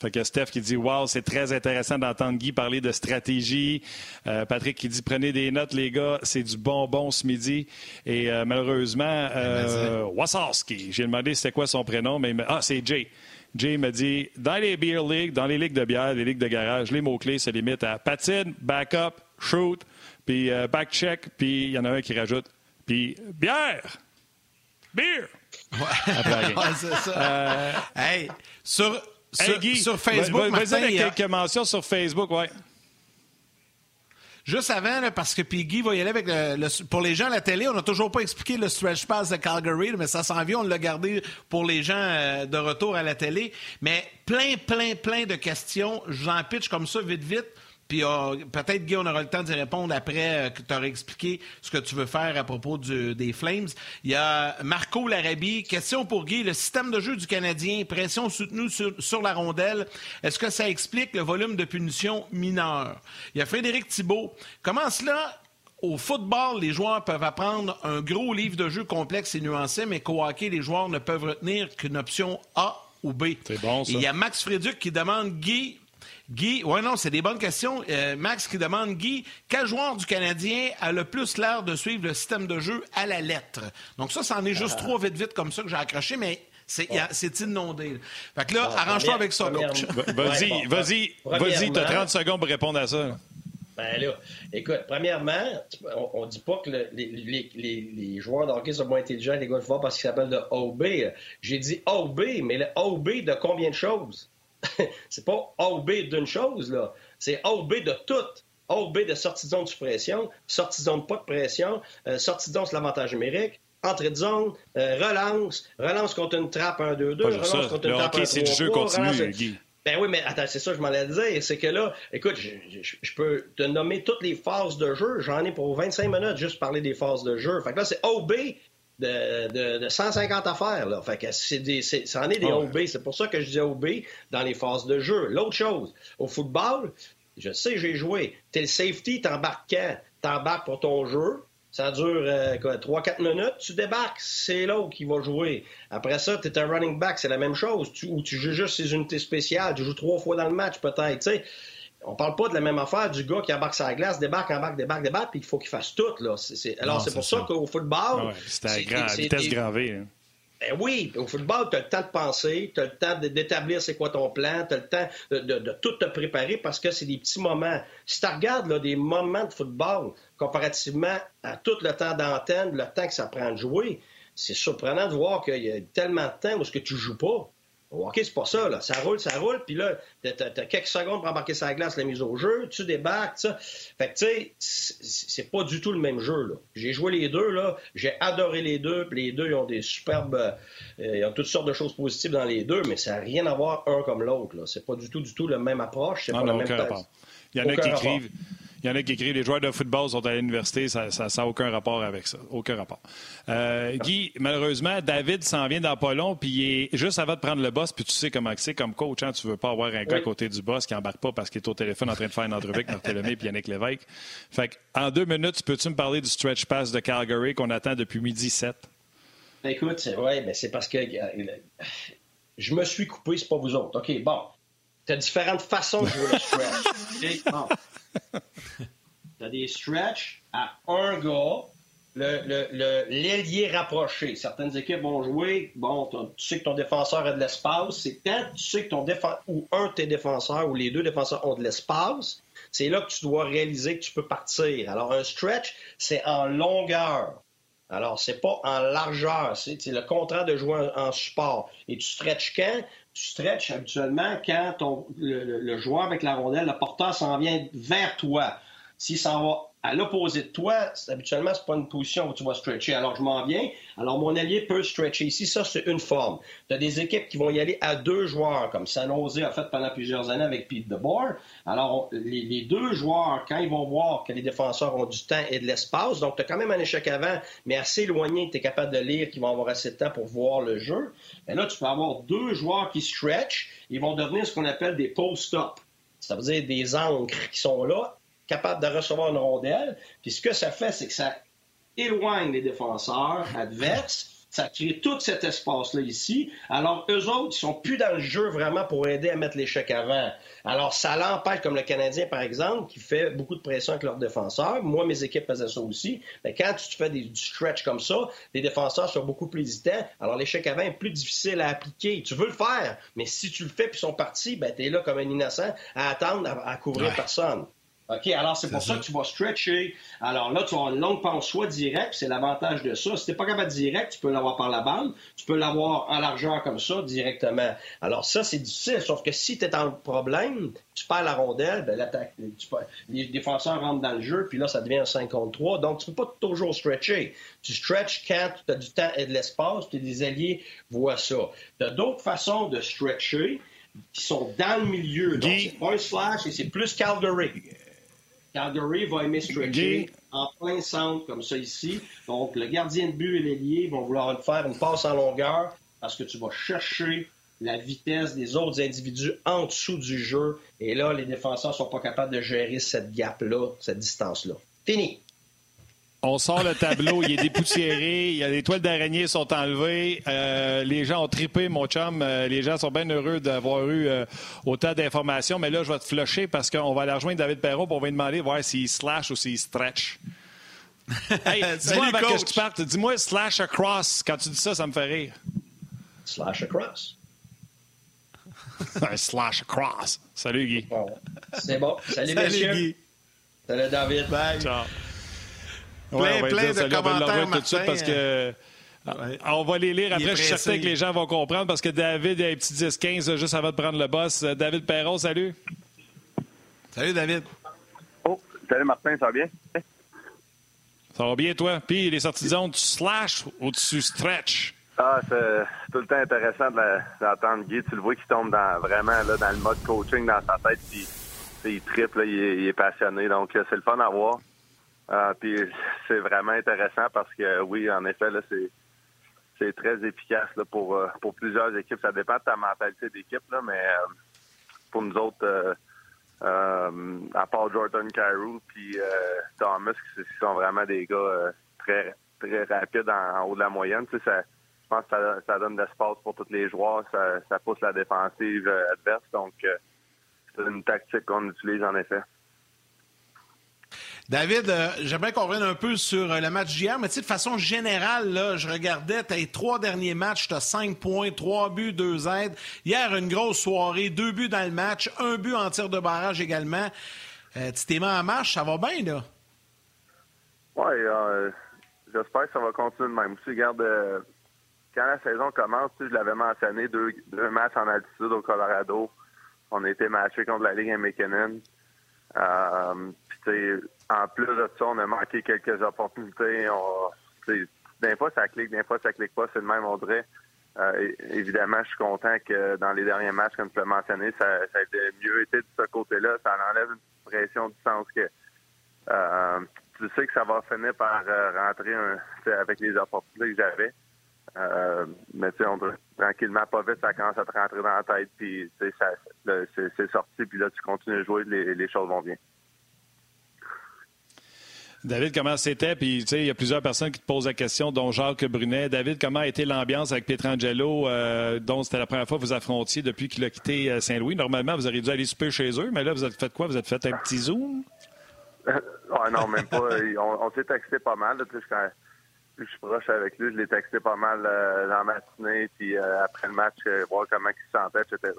Fait que Steph qui dit Wow, c'est très intéressant d'entendre Guy parler de stratégie. Euh, Patrick qui dit Prenez des notes, les gars, c'est du bonbon ce midi. Et euh, malheureusement, euh, Wasowski, j'ai demandé c'était quoi son prénom, mais ah, c'est Jay. Jay me dit Dans les beer leagues, dans les ligues de bière, les ligues de garage, les mots-clés se limitent à patine, backup, shoot, puis back check, puis il y en a un qui rajoute, puis bière. Beer. Ouais. c'est ça. hey, sur, sur, Facebook, Martin, avec quelques mentions sur Facebook, ouais. Juste avant, parce que puis Guy va y aller avec le, Pour les gens à la télé, on n'a toujours pas expliqué le stretch pass de Calgary, mais ça s'en vient, on l'a gardé pour les gens euh, de retour à la télé. Mais plein, plein, plein de questions. J'en pitch comme ça, vite, vite. Puis euh, peut-être, Guy, on aura le temps d'y répondre après euh, que tu auras expliqué ce que tu veux faire à propos des Flames. Il y a Marco Larabie. Question pour Guy. Le système de jeu du Canadien, pression soutenue sur, la rondelle, est-ce que ça explique le volume de punitions mineures? Il y a Frédéric Thibault. Comment cela au football, les joueurs peuvent apprendre un gros livre de jeu complexe et nuancé, mais qu'au hockey, les joueurs ne peuvent retenir qu'une option A ou B? C'est bon, ça. il y a Max Fréduc qui demande Guy, Guy, oui, non, c'est des bonnes questions. Euh, Max qui demande, Guy, quel joueur du Canadien a le plus l'air de suivre le système de jeu à la lettre? Donc ça, c'en est juste trop vite, vite comme ça que j'ai accroché, mais c'est, inondé. Fait que là, arrange-toi avec ça, Vas-y, vas-y, vas-y, t'as 30 secondes pour répondre à ça. Ben là, écoute, premièrement, on, ne dit pas que les, joueurs de hockey sont moins intelligents que les gars de parce qu'ils s'appellent de OB. J'ai dit OB, mais le OB de combien de choses? c'est pas A d'une chose, là. C'est A de tout. A de sortie de zone de suppression, sortie de zone pas de pression, euh, sortie de zone sur l'avantage numérique, entrée de zone, euh, relance, relance contre une trappe 1-2-2, relance contre une trappe 1-3-3. c'est du jeu continu, Guy. Ben oui, mais attends, c'est ça que je m'en allais dire. C'est que là, écoute, je, peux te nommer toutes les phases de jeu. J'en ai pour 25 minutes juste parler des phases de jeu. Fait que là, c'est OB de, de, 150 affaires. Là. Fait que c'est des, c'est, ça en est des ah OB. C'est pour ça que je dis OB dans les phases de jeu. L'autre chose, au football, je sais, j'ai joué. T'es le safety, t'embarques quand? T'embarques pour ton jeu. Ça dure euh, 3-4 minutes. Tu débarques, c'est l'autre qui va jouer. Après ça, tu es un running back, c'est la même chose. Tu, ou tu joues juste ces unités spéciales. Tu joues trois fois dans le match, peut-être. On parle pas de la même affaire du gars qui embarque sa glace, débarque, embarque, débarque, débarque, puis il faut qu'il fasse tout. Là. Alors, c'est pour ça, qu'au football. c'est à, grand, vitesse. Hein. Ben oui, au football, tu as le temps de penser, tu as le temps d'établir c'est quoi ton plan, tu as le temps de, tout te préparer parce que c'est des petits moments. Si tu regardes là, des moments de football comparativement à tout le temps d'antenne, le temps que ça prend de jouer, c'est surprenant de voir qu'il y a tellement de temps où ce que tu joues pas. OK, c'est pas ça, là. Ça roule, ça roule, puis là, t'as as quelques secondes pour embarquer sa glace, la mise au jeu, tu débarques, ça. Fait que, tu sais, c'est pas du tout le même jeu, là. J'ai joué les deux, là. J'ai adoré les deux, puis les deux, ils ont des superbes. Euh, ils ont toutes sortes de choses positives dans les deux, mais ça n'a rien à voir un comme l'autre, là. C'est pas du tout, du tout la même approche. C'est pas non, la même Il y en a qui écrivent. Il y en a qui écrivent les joueurs de football sont à l'université, ça n'a aucun rapport avec ça. Aucun rapport. Euh, Guy, malheureusement, David s'en vient dans pas long, puis il est juste avant de prendre le boss, puis tu sais comment c'est, comme coach, hein, tu veux pas avoir un gars à côté du boss qui embarque pas parce qu'il est au téléphone en train de faire une entrevue avec Martin et Yannick Lévesque. Fait en deux minutes, peux-tu me parler du stretch pass de Calgary qu'on attend depuis midi 7? Ben, écoute, c'est mais c'est parce que euh, je me suis coupé, c'est pas vous autres. OK, bon. Tu as différentes façons de jouer le stretch. tu as des stretch à un gars, l'ailier le, rapproché. Certaines équipes vont jouer, bon, tu sais que ton défenseur a de l'espace. C'est quand tu sais que ton défenseur, ou un de tes défenseurs, ou les deux défenseurs ont de l'espace, c'est là que tu dois réaliser que tu peux partir. Alors, un stretch, c'est en longueur. Alors, c'est pas en largeur, c'est le contrat de jouer en, support. Et tu stretches quand? Tu stretches habituellement quand le, joueur avec la rondelle, le porteur s'en vient vers toi. S'il s'en va à l'opposé de toi, habituellement, c'est pas une position où tu vas stretcher. Alors, je m'en viens. Alors, mon allié peut stretcher ici. Ça, c'est une forme. Tu as des équipes qui vont y aller à deux joueurs, comme San Jose a fait pendant plusieurs années avec Pete DeBoer. Alors, les, deux joueurs, quand ils vont voir que les défenseurs ont du temps et de l'espace, donc tu as quand même un échec avant, mais assez éloigné tu es capable de lire, qu'ils vont avoir assez de temps pour voir le jeu. Et là, tu peux avoir deux joueurs qui stretch. Ils vont devenir ce qu'on appelle des post-up. Ça veut dire des encres qui sont là capable de recevoir une rondelle. Puis ce que ça fait, c'est que ça éloigne les défenseurs adverses. Ça crée tout cet espace-là ici. Alors, eux autres, ils sont plus dans le jeu vraiment pour aider à mettre l'échec avant. Alors, ça l'empêche, comme le Canadien, par exemple, qui fait beaucoup de pression avec leurs défenseurs. Moi, mes équipes faisaient ça aussi. Mais quand tu fais des, du stretch comme ça, les défenseurs sont beaucoup plus hésitants. Alors, l'échec avant est plus difficile à appliquer. Tu veux le faire, mais si tu le fais puis ils sont partis, ben, tu es là comme un innocent à attendre à, couvrir personne. OK, alors c'est pour ça. que tu vas stretcher. Alors là, tu as une longue pente soit direct, c'est l'avantage de ça. Si tu n'es pas capable direct, tu peux l'avoir par la bande, tu peux l'avoir en largeur comme ça directement. Alors ça, c'est difficile, sauf que si tu es en problème, tu perds la rondelle, ben les défenseurs rentrent dans le jeu, puis là, ça devient un 5 contre 3. Donc, tu ne peux pas toujours stretcher. Tu stretches quand tu as du temps et de l'espace, puis les alliés voient ça. Tu as d'autres façons de stretcher qui sont dans le milieu. Donc, c'est pas un slash et c'est plus Calgary. Calgary va aimer stretcher en plein centre, comme ça ici. Donc, le gardien de but et l'ailier vont vouloir faire une passe en longueur parce que tu vas chercher la vitesse des autres individus en dessous du jeu. Et là, les défenseurs ne sont pas capables de gérer cette gap-là, cette distance-là. Fini. On sort le tableau, il est dépoussiéré, il y a les toiles d'araignée sont enlevées, euh, les gens ont tripé, mon chum, euh, les gens sont bien heureux d'avoir eu euh, autant d'informations, mais là, je vais te flusher parce qu'on va aller rejoindre David Perrault pour on va lui demander voir s'il slash ou s'il stretch. Hey, dis-moi avant que je te parte, dis-moi slash across. Quand tu dis ça, ça me fait rire. Slash across. Un slash across. Salut, Guy. C'est bon. Salut, Salut messieurs. Guy. Salut, David. Bye. Ciao plein, plein de commentaires, tout de suite parce que... On va les lire après. Je suis certain que les gens vont comprendre parce que David a un petit 10-15 juste avant de prendre le boss. David Perron, salut. Salut, David. Oh, salut, Martin, ça va bien? Ça va bien, toi? Puis les sorties de zone, tu slash ou tu stretch? Ah, c'est tout le temps intéressant d'entendre Guy. Tu le vois qu'il tombe dans, vraiment là, dans le mode coaching dans sa tête. Puis il triple, il, il, est passionné. Donc, c'est le fun à voir. Ah, puis c'est vraiment intéressant parce que oui, en effet, là, c'est c'est très efficace là, pour euh, pour plusieurs équipes. Ça dépend de ta mentalité d'équipe, là, mais euh, pour nous autres, euh, à part Jordan Carew puis Thomas, qui sont vraiment des gars très très rapides en, haut de la moyenne, tu sais, ça, je pense que ça, ça donne de l'espace pour tous les joueurs, ça, ça pousse la défensive adverse. Donc, c'est une tactique qu'on utilise en effet. David, euh, j'aimerais qu'on revienne un peu sur euh, le match d'hier, mais de façon générale, là, je regardais tes trois derniers matchs, tu as cinq points, trois buts, deux aides. Hier, une grosse soirée, deux buts dans le match, un but en tir de barrage également. Euh, tu t'es mis en marche, ça va bien, là? Oui, j'espère que ça va continuer de même. Tu regarde, quand la saison commence, je l'avais mentionné, deux, matchs en altitude au Colorado. On a été matchés contre la Ligue à McKinnon. En plus de ça, on a manqué quelques opportunités. On, des fois, ça clique, des fois, ça clique pas. C'est le même, Audrey. Euh, évidemment, je suis content que dans les derniers matchs, comme tu l'as mentionné, ça, ça, a mieux été de ce côté-là. Ça enlève une pression du sens que euh, tu sais que ça va finir par euh, rentrer avec les opportunités que j'avais. Mais tu sais, on tranquillement, pas vite, ça commence à te rentrer dans la tête, puis c'est sorti, puis là, tu continues à jouer, les choses vont bien. David, comment c'était? Puis, tu sais, il y a plusieurs personnes qui te posent la question, dont Jacques Brunet. David, comment a été l'ambiance avec Pietrangelo, euh, dont c'était la première fois que vous affrontiez depuis qu'il a quitté euh, Saint-Louis? Normalement, vous auriez dû aller souper chez eux, mais là, vous avez fait quoi? Vous avez fait un petit zoom? ouais, non, même pas. on, s'est texté pas mal. Là, quand je suis proche avec lui, je l'ai texté pas mal euh, dans la matinée, puis euh, après le match, voir comment il se sentait, etc.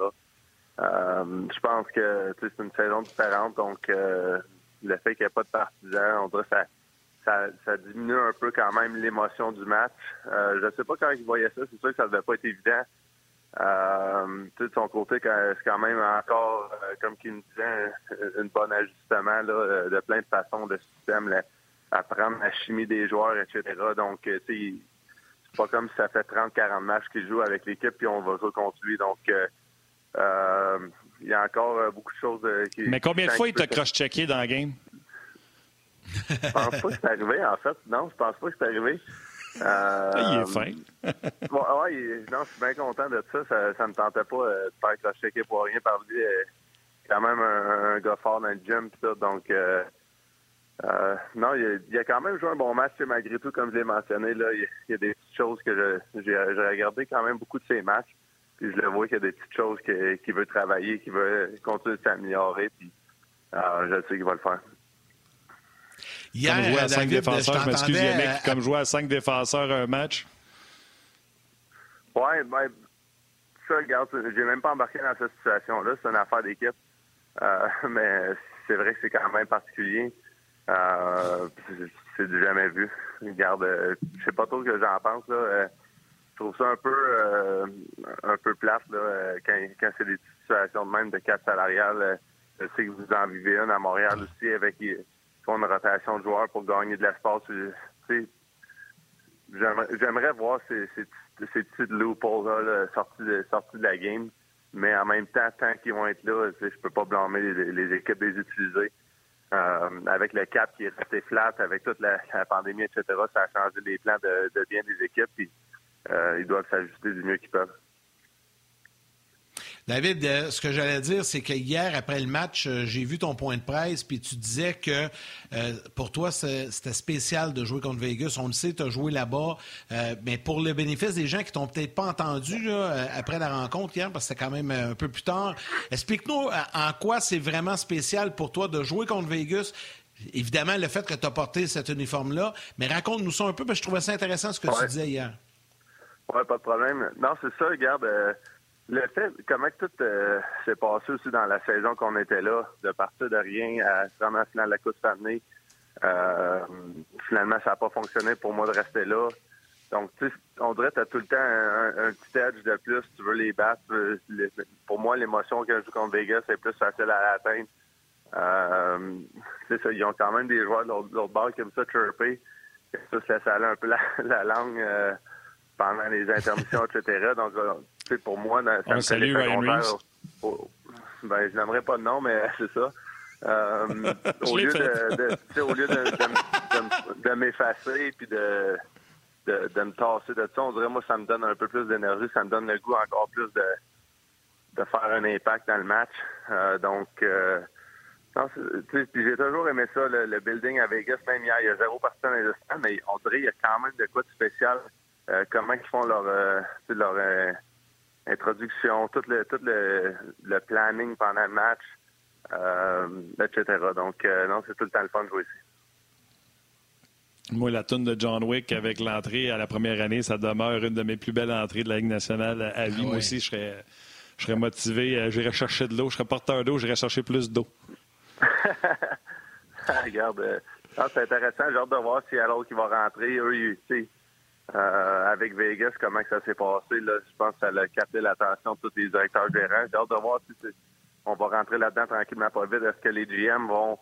je pense que c'est une saison différente, donc le fait qu'il n'y ait pas de partisans, on dirait ça, ça, diminue un peu quand même l'émotion du match. Euh, je ne sais pas quand il voyait ça. C'est sûr que ça ne devait pas être évident. Euh, de son côté, c'est quand même encore, euh, comme qu'il me disait, un, bon ajustement de plein de façons de système, apprendre la chimie des joueurs, etc. Donc, tu sais, c'est pas comme si ça fait 30-40 matchs qu'il joue avec l'équipe puis on va jouer contre lui. Donc, il y a encore beaucoup de choses qui. Mais combien de fois il t'a cross-checké dans la game? Je pense pas que c'est arrivé, en fait. Non, je pense pas que c'est arrivé. Euh, il est fin. ouais, non, je suis bien content de ça. Ça, ne me tentait pas euh, de faire cross-checker pour rien par lui. Euh, quand même un, gars fort dans le gym tout. Donc, euh, non, il a, a, quand même joué un bon match, malgré tout, comme je l'ai mentionné. Là, il, y a des petites choses que j'ai regardé quand même beaucoup de ses matchs. Puis je le vois qu'il y a des petites choses qu'il veut travailler, qu'il veut continuer de s'améliorer. Puis je sais qu'il va le faire. Hier, comme jouer à cinq défenseurs, je m'excuse Yannick, comme jouer à cinq défenseurs un match. Ouais, ben, ça, regarde, j'ai même pas embarqué dans cette situation-là. C'est une affaire d'équipe. Euh, mais c'est vrai que c'est quand même particulier. Euh, c'est du jamais vu. Regarde, euh, je sais pas trop ce que j'en pense. Là. Je trouve ça un peu un peu plate là, quand, quand c'est des situations de même de cap salarial. je sais que vous en vivez une à Montréal aussi avec une rotation de joueurs pour gagner de l'espace. J'aimerais voir ces, ces, ces petites loopholes-là sortis de, sortis de la game. Mais en même temps, tant qu'ils vont être là, je peux pas blâmer les, équipes les utiliser. Euh, avec le cap qui est resté flat, avec toute la, pandémie, etc., ça a changé les plans de, bien des équipes. Puis, euh, ils doivent s'ajuster du mieux qu'ils peuvent. David, euh, ce que j'allais dire, c'est que hier, après le match, euh, j'ai vu ton point de presse, puis tu disais que euh, pour toi, c'était spécial de jouer contre Vegas. On le sait, tu as joué là-bas. mais pour le bénéfice des gens qui t'ont peut-être pas entendu après la rencontre hier, parce que c'était quand même un peu plus tard, explique-nous en quoi c'est vraiment spécial pour toi de jouer contre Vegas. Évidemment, le fait que tu as porté cet uniforme-là, mais raconte-nous ça un peu, parce que je trouvais ça intéressant ce que tu disais hier. Oui, pas de problème. Non, c'est ça, regarde. Le fait, comment tout euh, s'est passé aussi dans la saison qu'on était là, de partir de rien à se de la Coupe année, euh, finalement, ça n'a pas fonctionné pour moi de rester là. Donc, tu sais, on dirait que tu as tout le temps un, petit edge de plus, tu veux les battre. pour moi, l'émotion quand je joue contre Vegas, c'est plus facile à atteindre. Euh, ils ont quand même des joueurs de l'autre bord qui aiment ça chirper. Ça se laisse aller un peu la, langue euh, pendant les intermissions, etc. Donc, pour moi, ça On salue Ryan ben, je n'aimerais pas de nom, mais c'est ça. Euh, au, lieu de, au lieu de, m'effacer puis de, de, me tasser de ça, on dirait moi ça me donne un peu plus d'énergie, ça me donne le goût encore plus de, de faire un impact dans le match. Euh, donc euh, j'ai toujours aimé ça, le, building à Vegas, même hier, il y a zéro personne dans mais on dirait qu'il y a quand même de quoi de spécial. Comment ils font leur leur introduction, tout le tout le, le planning pendant le match, euh, etc. Donc, euh, non, c'est tout le temps le fun de jouer ici. Moi, la tune de John Wick avec l'entrée à la première année, ça demeure une de mes plus belles entrées de la Ligue nationale à vie. Ah Moi aussi, je serais, je serais motivé. Euh, j'irais chercher de l'eau. Je serais porteur d'eau. J'irais chercher plus d'eau. Regarde, c'est intéressant. J'ai hâte de voir si alors qui va rentrer, eux, ils, euh, avec Vegas, comment ça s'est passé. Là, je pense que ça a capté l'attention de tous les directeurs gérants. J'ai hâte de voir si on va rentrer là-dedans tranquillement pas vite. Est-ce que les GM vont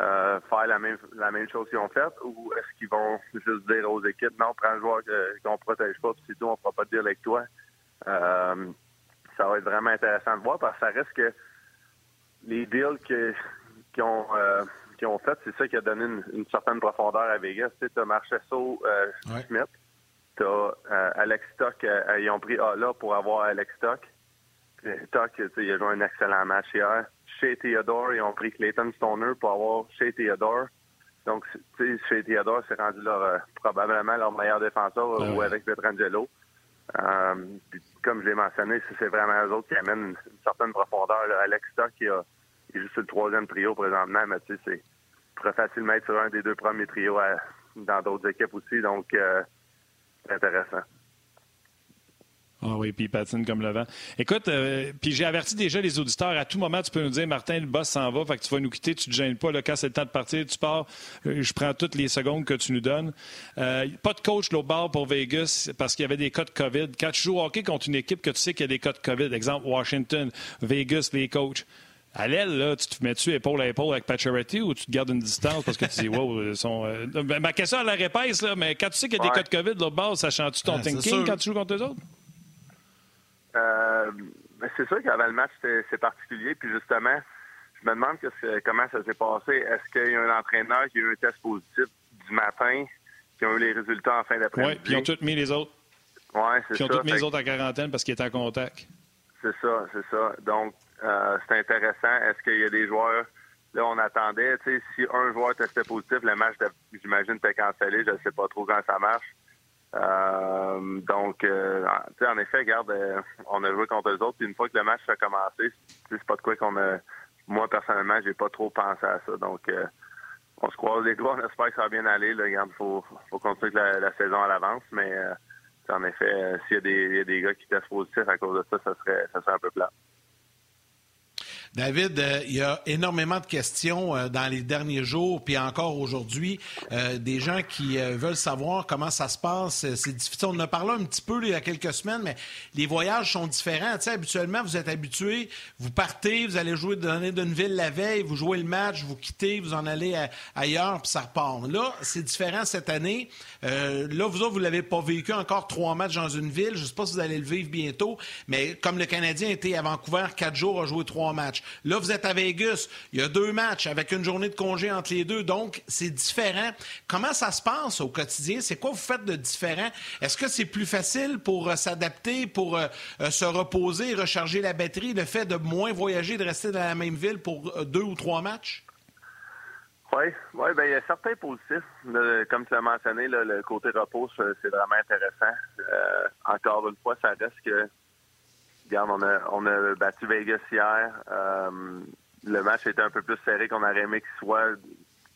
euh, faire la même la même chose qu'ils ont fait ou est-ce qu'ils vont juste dire aux équipes non, prends le joueur qu'on protège pas, puis c'est tout, on fera pas de deal avec toi? Euh, ça va être vraiment intéressant de voir parce que ça reste que les deals qui ont qui ont fait, c'est ça qui a donné une, certaine profondeur à Vegas. Tu sais, as Marchesso Smith, T'as euh, Alex Stock, euh, ils ont pris là pour avoir Alex Stock. Stock, il a joué un excellent match hier. Chez Theodore, ils ont pris Clayton Stoner pour avoir Chez Theodore. Donc, tu sais, chez Theodore, c'est rendu leur, euh, probablement leur meilleur défenseur ah ou avec Petrangelo. comme je l'ai mentionné, c'est vraiment eux autres qui amènent une, certaine profondeur. Alex Stock, il, a, il est juste le troisième trio présentement, mais tu sais, c'est très facilement être sur un des deux premiers trios dans d'autres équipes aussi. Donc, intéressant. Ah oui, puis il patine comme le vent. Écoute, euh, puis j'ai averti déjà les auditeurs, à tout moment, tu peux nous dire, Martin, le boss s'en va, fait que tu vas nous quitter, tu te gênes pas. Là, quand c'est le temps de partir, tu pars. Euh, je prends toutes les secondes que tu nous donnes. Euh, pas de coach l'autre bord pour Vegas parce qu'il y avait des cas de COVID. Quand tu joues au hockey contre une équipe que tu sais qu'il y a des cas de COVID, exemple Washington, Vegas, les coachs, à l'aile, là, tu te mets-tu épaule à épaule avec Pacioretty ou tu te gardes une distance parce que tu dis, wow, ils sont. Ben, ma question, elle la répète, là, mais quand tu sais qu'il y a des cas de COVID, l'autre bord, ça change-tu ton thinking quand tu joues contre eux autres? Euh, c'est sûr qu'avant le match, c'est particulier. Puis justement, je me demande que comment ça s'est passé. Est-ce qu'il y a un entraîneur qui a eu un test positif du matin, qui a eu les résultats en fin d'après-midi? Oui, puis ils ont tous mis les autres. Oui, c'est ça. Puis ils ont tous mis les autres en quarantaine parce qu'ils étaient en contact. C'est ça, c'est ça. Donc, euh, c'est intéressant. Est-ce qu'il y a des joueurs... Là, on attendait, tu sais, si un joueur testait positif, le match, j'imagine, était cancellé. Je ne sais pas trop quand ça marche. Euh, donc, euh, en effet, regarde, on a joué contre eux autres. Puis une fois que le match a commencé, c'est pas de quoi qu'on a. Moi, personnellement, j'ai pas trop pensé à ça. Donc, on se croise les doigts. On espère que ça va bien aller. Là. Regarde, faut, faut continuer la, la saison à l'avance. Mais en effet, s'il y, y, a des gars qui testent positifs à cause de ça, ça serait, ça serait un peu plat. David, euh, il y a énormément de questions euh, dans les derniers jours, puis encore aujourd'hui, euh, des gens qui veulent savoir comment ça se passe. C'est difficile. On en a parlé un petit peu il y a quelques semaines, mais les voyages sont différents. Tu sais, habituellement, vous êtes habitué, vous partez, vous allez jouer d'une ville la veille, vous jouez le match, vous quittez, vous en allez ailleurs, puis ça repart. Là, c'est différent cette année. là, vous autres, vous l'avez pas vécu encore trois matchs dans une ville. Je sais pas si vous allez le vivre bientôt, mais comme le Canadien était à Vancouver quatre jours, a joué trois matchs. Là, vous êtes à Vegas. Il y a deux matchs avec une journée de congé entre les deux. Donc, c'est différent. Comment ça se passe au quotidien? C'est quoi vous faites de différent? Est-ce que c'est plus facile pour euh, s'adapter, pour euh, euh, se reposer, recharger la batterie, le fait de moins voyager, de rester dans la même ville pour deux ou trois matchs? Oui, ouais, ben, il y a certains positifs. comme tu l'as mentionné, le côté repos, c'est vraiment intéressant. encore une fois, ça reste que on a, on a battu Vegas hier. Euh, le match était un peu plus serré qu'on aurait aimé qu'il soit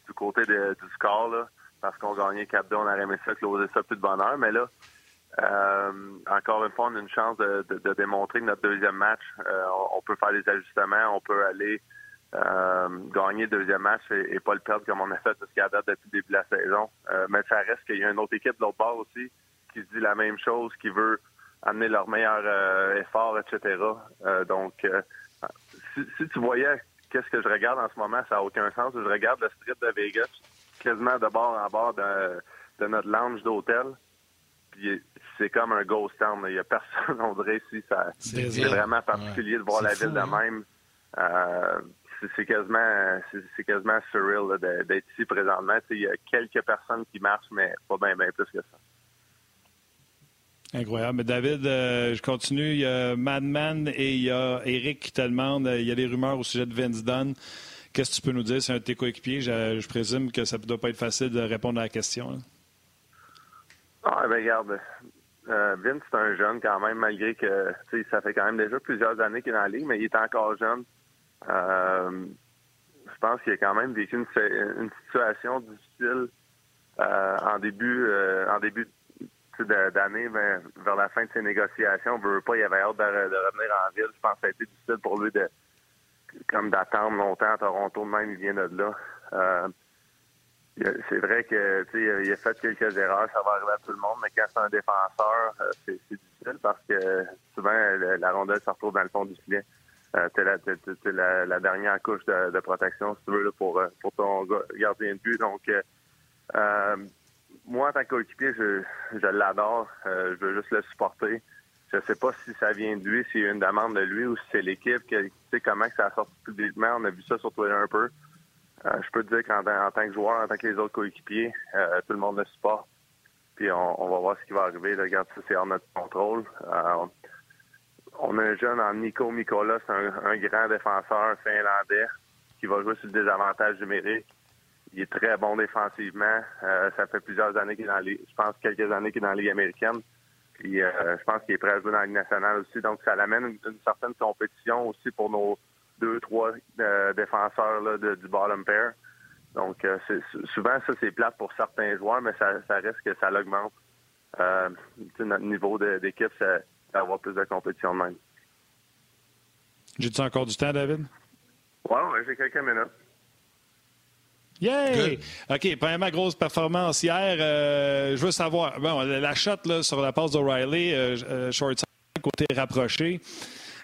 du côté du score, parce qu'on gagnait 4-2, on aurait aimé ça, closer ça plus de bonheur. Mais là, euh, encore une fois, on a une chance de, démontrer que notre deuxième match, euh, on, peut faire des ajustements, on peut aller gagner le deuxième match et, pas le perdre comme on a fait jusqu'à date depuis le début de la saison. mais ça reste qu'il y a une autre équipe de l'autre bord aussi qui se dit la même chose, qui veut amener leur meilleur euh, effort, etc. Euh, donc, euh, si, tu voyais qu'est-ce que je regarde en ce moment, ça n'a aucun sens. Je regarde le strip de Vegas quasiment de bord en bord de, notre lounge d'hôtel. Puis c'est comme un ghost town. Il n'y a personne, on dirait, ici. C'est vraiment particulier de voir la ville de hein? même. c'est quasiment c'est quasiment surreal d'être ici présentement. Il y a quelques personnes qui marchent, mais pas bien plus que ça. Incroyable. David, euh, je continue. Il y a Madman et il y a Eric qui te demande, il y a des rumeurs au sujet de Vince Dunn. Qu'est-ce que tu peux nous dire? C'est un de tes coéquipiers. Je, présume que ça ne doit pas être facile de répondre à la question. Ah, ben regarde, euh, Vince, c'est un jeune quand même, malgré que ça fait quand même déjà plusieurs années qu'il est dans la ligue, mais il est encore jeune. Euh, je pense qu'il a quand même vécu une, situation difficile en début en début ben, vers la fin de ses négociations. On veut pas, il avait hâte de, revenir en ville. Je pense que ça a été difficile pour lui de comme d'attendre longtemps à Toronto, même il vient de là. Euh, c'est vrai que il a fait quelques erreurs, ça va arriver à tout le monde, mais quand c'est un défenseur, euh, c'est difficile parce que souvent la rondelle se retrouve dans le fond du filet. Euh, t'es la, dernière couche de, protection, si tu veux, pour, pour ton gardien de but. Donc, euh, moi, en tant que coéquipier, je, je l'adore. Euh, je veux juste le supporter. Je sais pas si ça vient de lui, s'il y a une demande de lui ou si c'est l'équipe. Tu sais comment que ça sort publiquement. On a vu ça sur Twitter un peu. Euh, je peux te dire qu'en en tant que joueur, en tant que les autres coéquipiers, euh, tout le monde le supporte. Puis on, va voir ce qui va arriver. Regarde, ça, c'est hors notre contrôle. on a un jeune en Nico Mikola, c'est un, un, grand défenseur finlandais qui va jouer sur le désavantage numérique. Il est très bon défensivement. Euh, ça fait plusieurs années qu'il est dans les, je pense quelques années qu'il est dans la Ligue américaine. Puis euh, je pense qu'il est prêt à jouer dans la Ligue nationale aussi. Donc ça l'amène une, certaine compétition aussi pour nos deux, trois euh, défenseurs là, du bottom pair. Donc souvent ça c'est plate pour certains joueurs, mais ça, reste que ça l'augmente. notre niveau d'équipe, ça, d'avoir plus de compétition de même. J'ai-tu encore du temps, David? Ouais, j'ai quelques minutes. Yay! OK, premièrement, grosse performance hier. Euh, je veux savoir, bon, la shot là, sur la passe d'O'Reilly, euh, euh, short côté rapproché,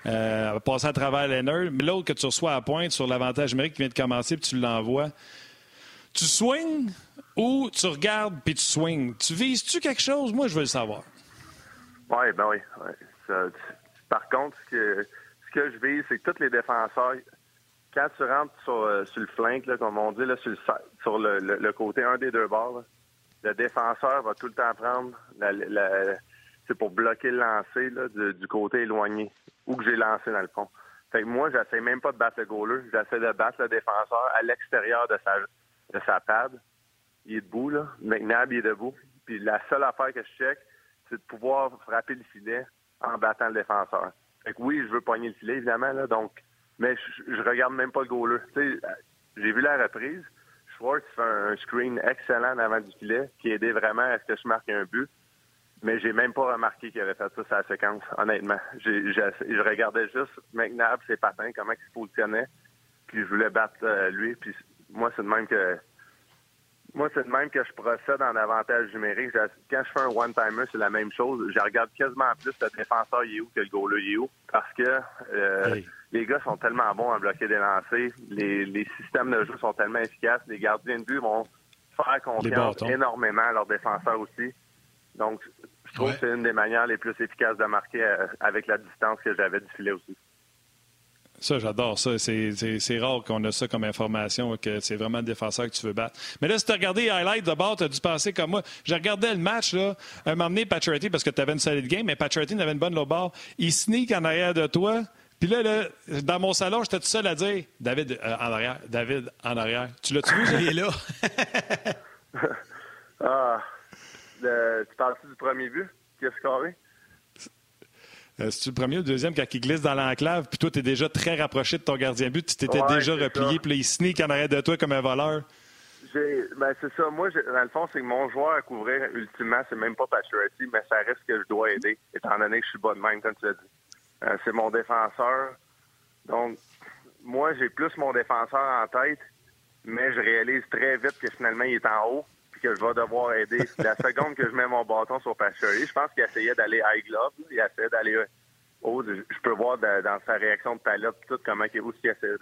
euh, passer à travers Leonard. Mais l'autre que tu reçois à pointe sur l'avantage numérique qui vient de commencer puis tu l'envoies. Tu swings ou tu regardes puis tu swings? Tu vises-tu quelque chose? Moi, je veux le savoir. Oui, ben oui. par contre, ce que, ce que je vise, c'est que tous les défenseurs quand tu rentres sur, euh, le flanc, là, comme on dit, là, sur, le, sur le, côté un des deux bords, le défenseur va tout le temps prendre c'est pour bloquer le lancer du, côté éloigné, où que j'ai lancé dans le fond. Fait que moi, j'essaie même pas de battre le goaler, j'essaie de battre le défenseur à l'extérieur de sa, de sa pad. Il est debout, là. McNabb, il est debout. Puis la seule affaire que je check, c'est de pouvoir frapper le filet en battant le défenseur. Fait que oui, je veux pogner le filet, évidemment, là, donc mais je, je regarde même pas le goaler. J'ai vu la reprise. Schwartz fait un screen excellent avant du filet qui aidait vraiment à ce que je marque un but. Mais j'ai même pas remarqué qu'il avait fait ça la séquence, honnêtement. je regardais juste McNabb, ses patins, comment il se positionnait. Puis je voulais battre euh, lui. Puis moi, c'est de même que moi, c'est même que je procède en avantage numérique. Quand je fais un one-timer, c'est la même chose. Je regarde quasiment plus le défenseur il que le goaler il. Parce que euh, les gars sont tellement bons à bloquer des lancers. Les, systèmes de jeu sont tellement efficaces. Les gardiens de but vont faire confiance énormément à leurs défenseurs aussi. Donc, je trouve que c'est une des manières les plus efficaces de marquer euh, avec la distance que j'avais du filet aussi. Ça, j'adore ça. C'est rare qu'on a ça comme information, que c'est vraiment le défenseur que tu veux battre. Mais là, si tu as regardé les highlights de bord, tu as dû penser comme moi. J'ai regardé le match, là, un moment donné, Patrick, parce que tu avais une solide game, mais Patrick avait une bonne low ball. Il sneak en arrière de toi. Puis là, là, dans mon salon, j'étais tout seul à dire David euh, en arrière, David en arrière. Tu l'as-tu vu? Il est là. ah, tu parles du premier but qui a scoré? Euh, c'est-tu le premier ou le deuxième quand il glisse dans l'enclave, puis toi, tu es déjà très rapproché de ton gardien but, tu t'étais déjà replié, puis là, il sneak en arrière de toi comme un voleur? Ben, c'est ça. Moi, dans le fond, c'est que mon joueur à couvrir, ultimement, c'est même pas Pacioretty, mais ça reste que je dois aider, étant donné que je suis bon de même, comme tu l'as dit. Euh, c'est mon défenseur. Donc, moi, j'ai plus mon défenseur en tête, mais je réalise très vite que finalement, il est en haut puis que je vais devoir aider. La seconde que je mets mon bâton sur Pacioretty, je pense qu'il essayait d'aller high glove. Il essayait d'aller haut. Je peux voir dans sa réaction de palette tout comment il, où il essaie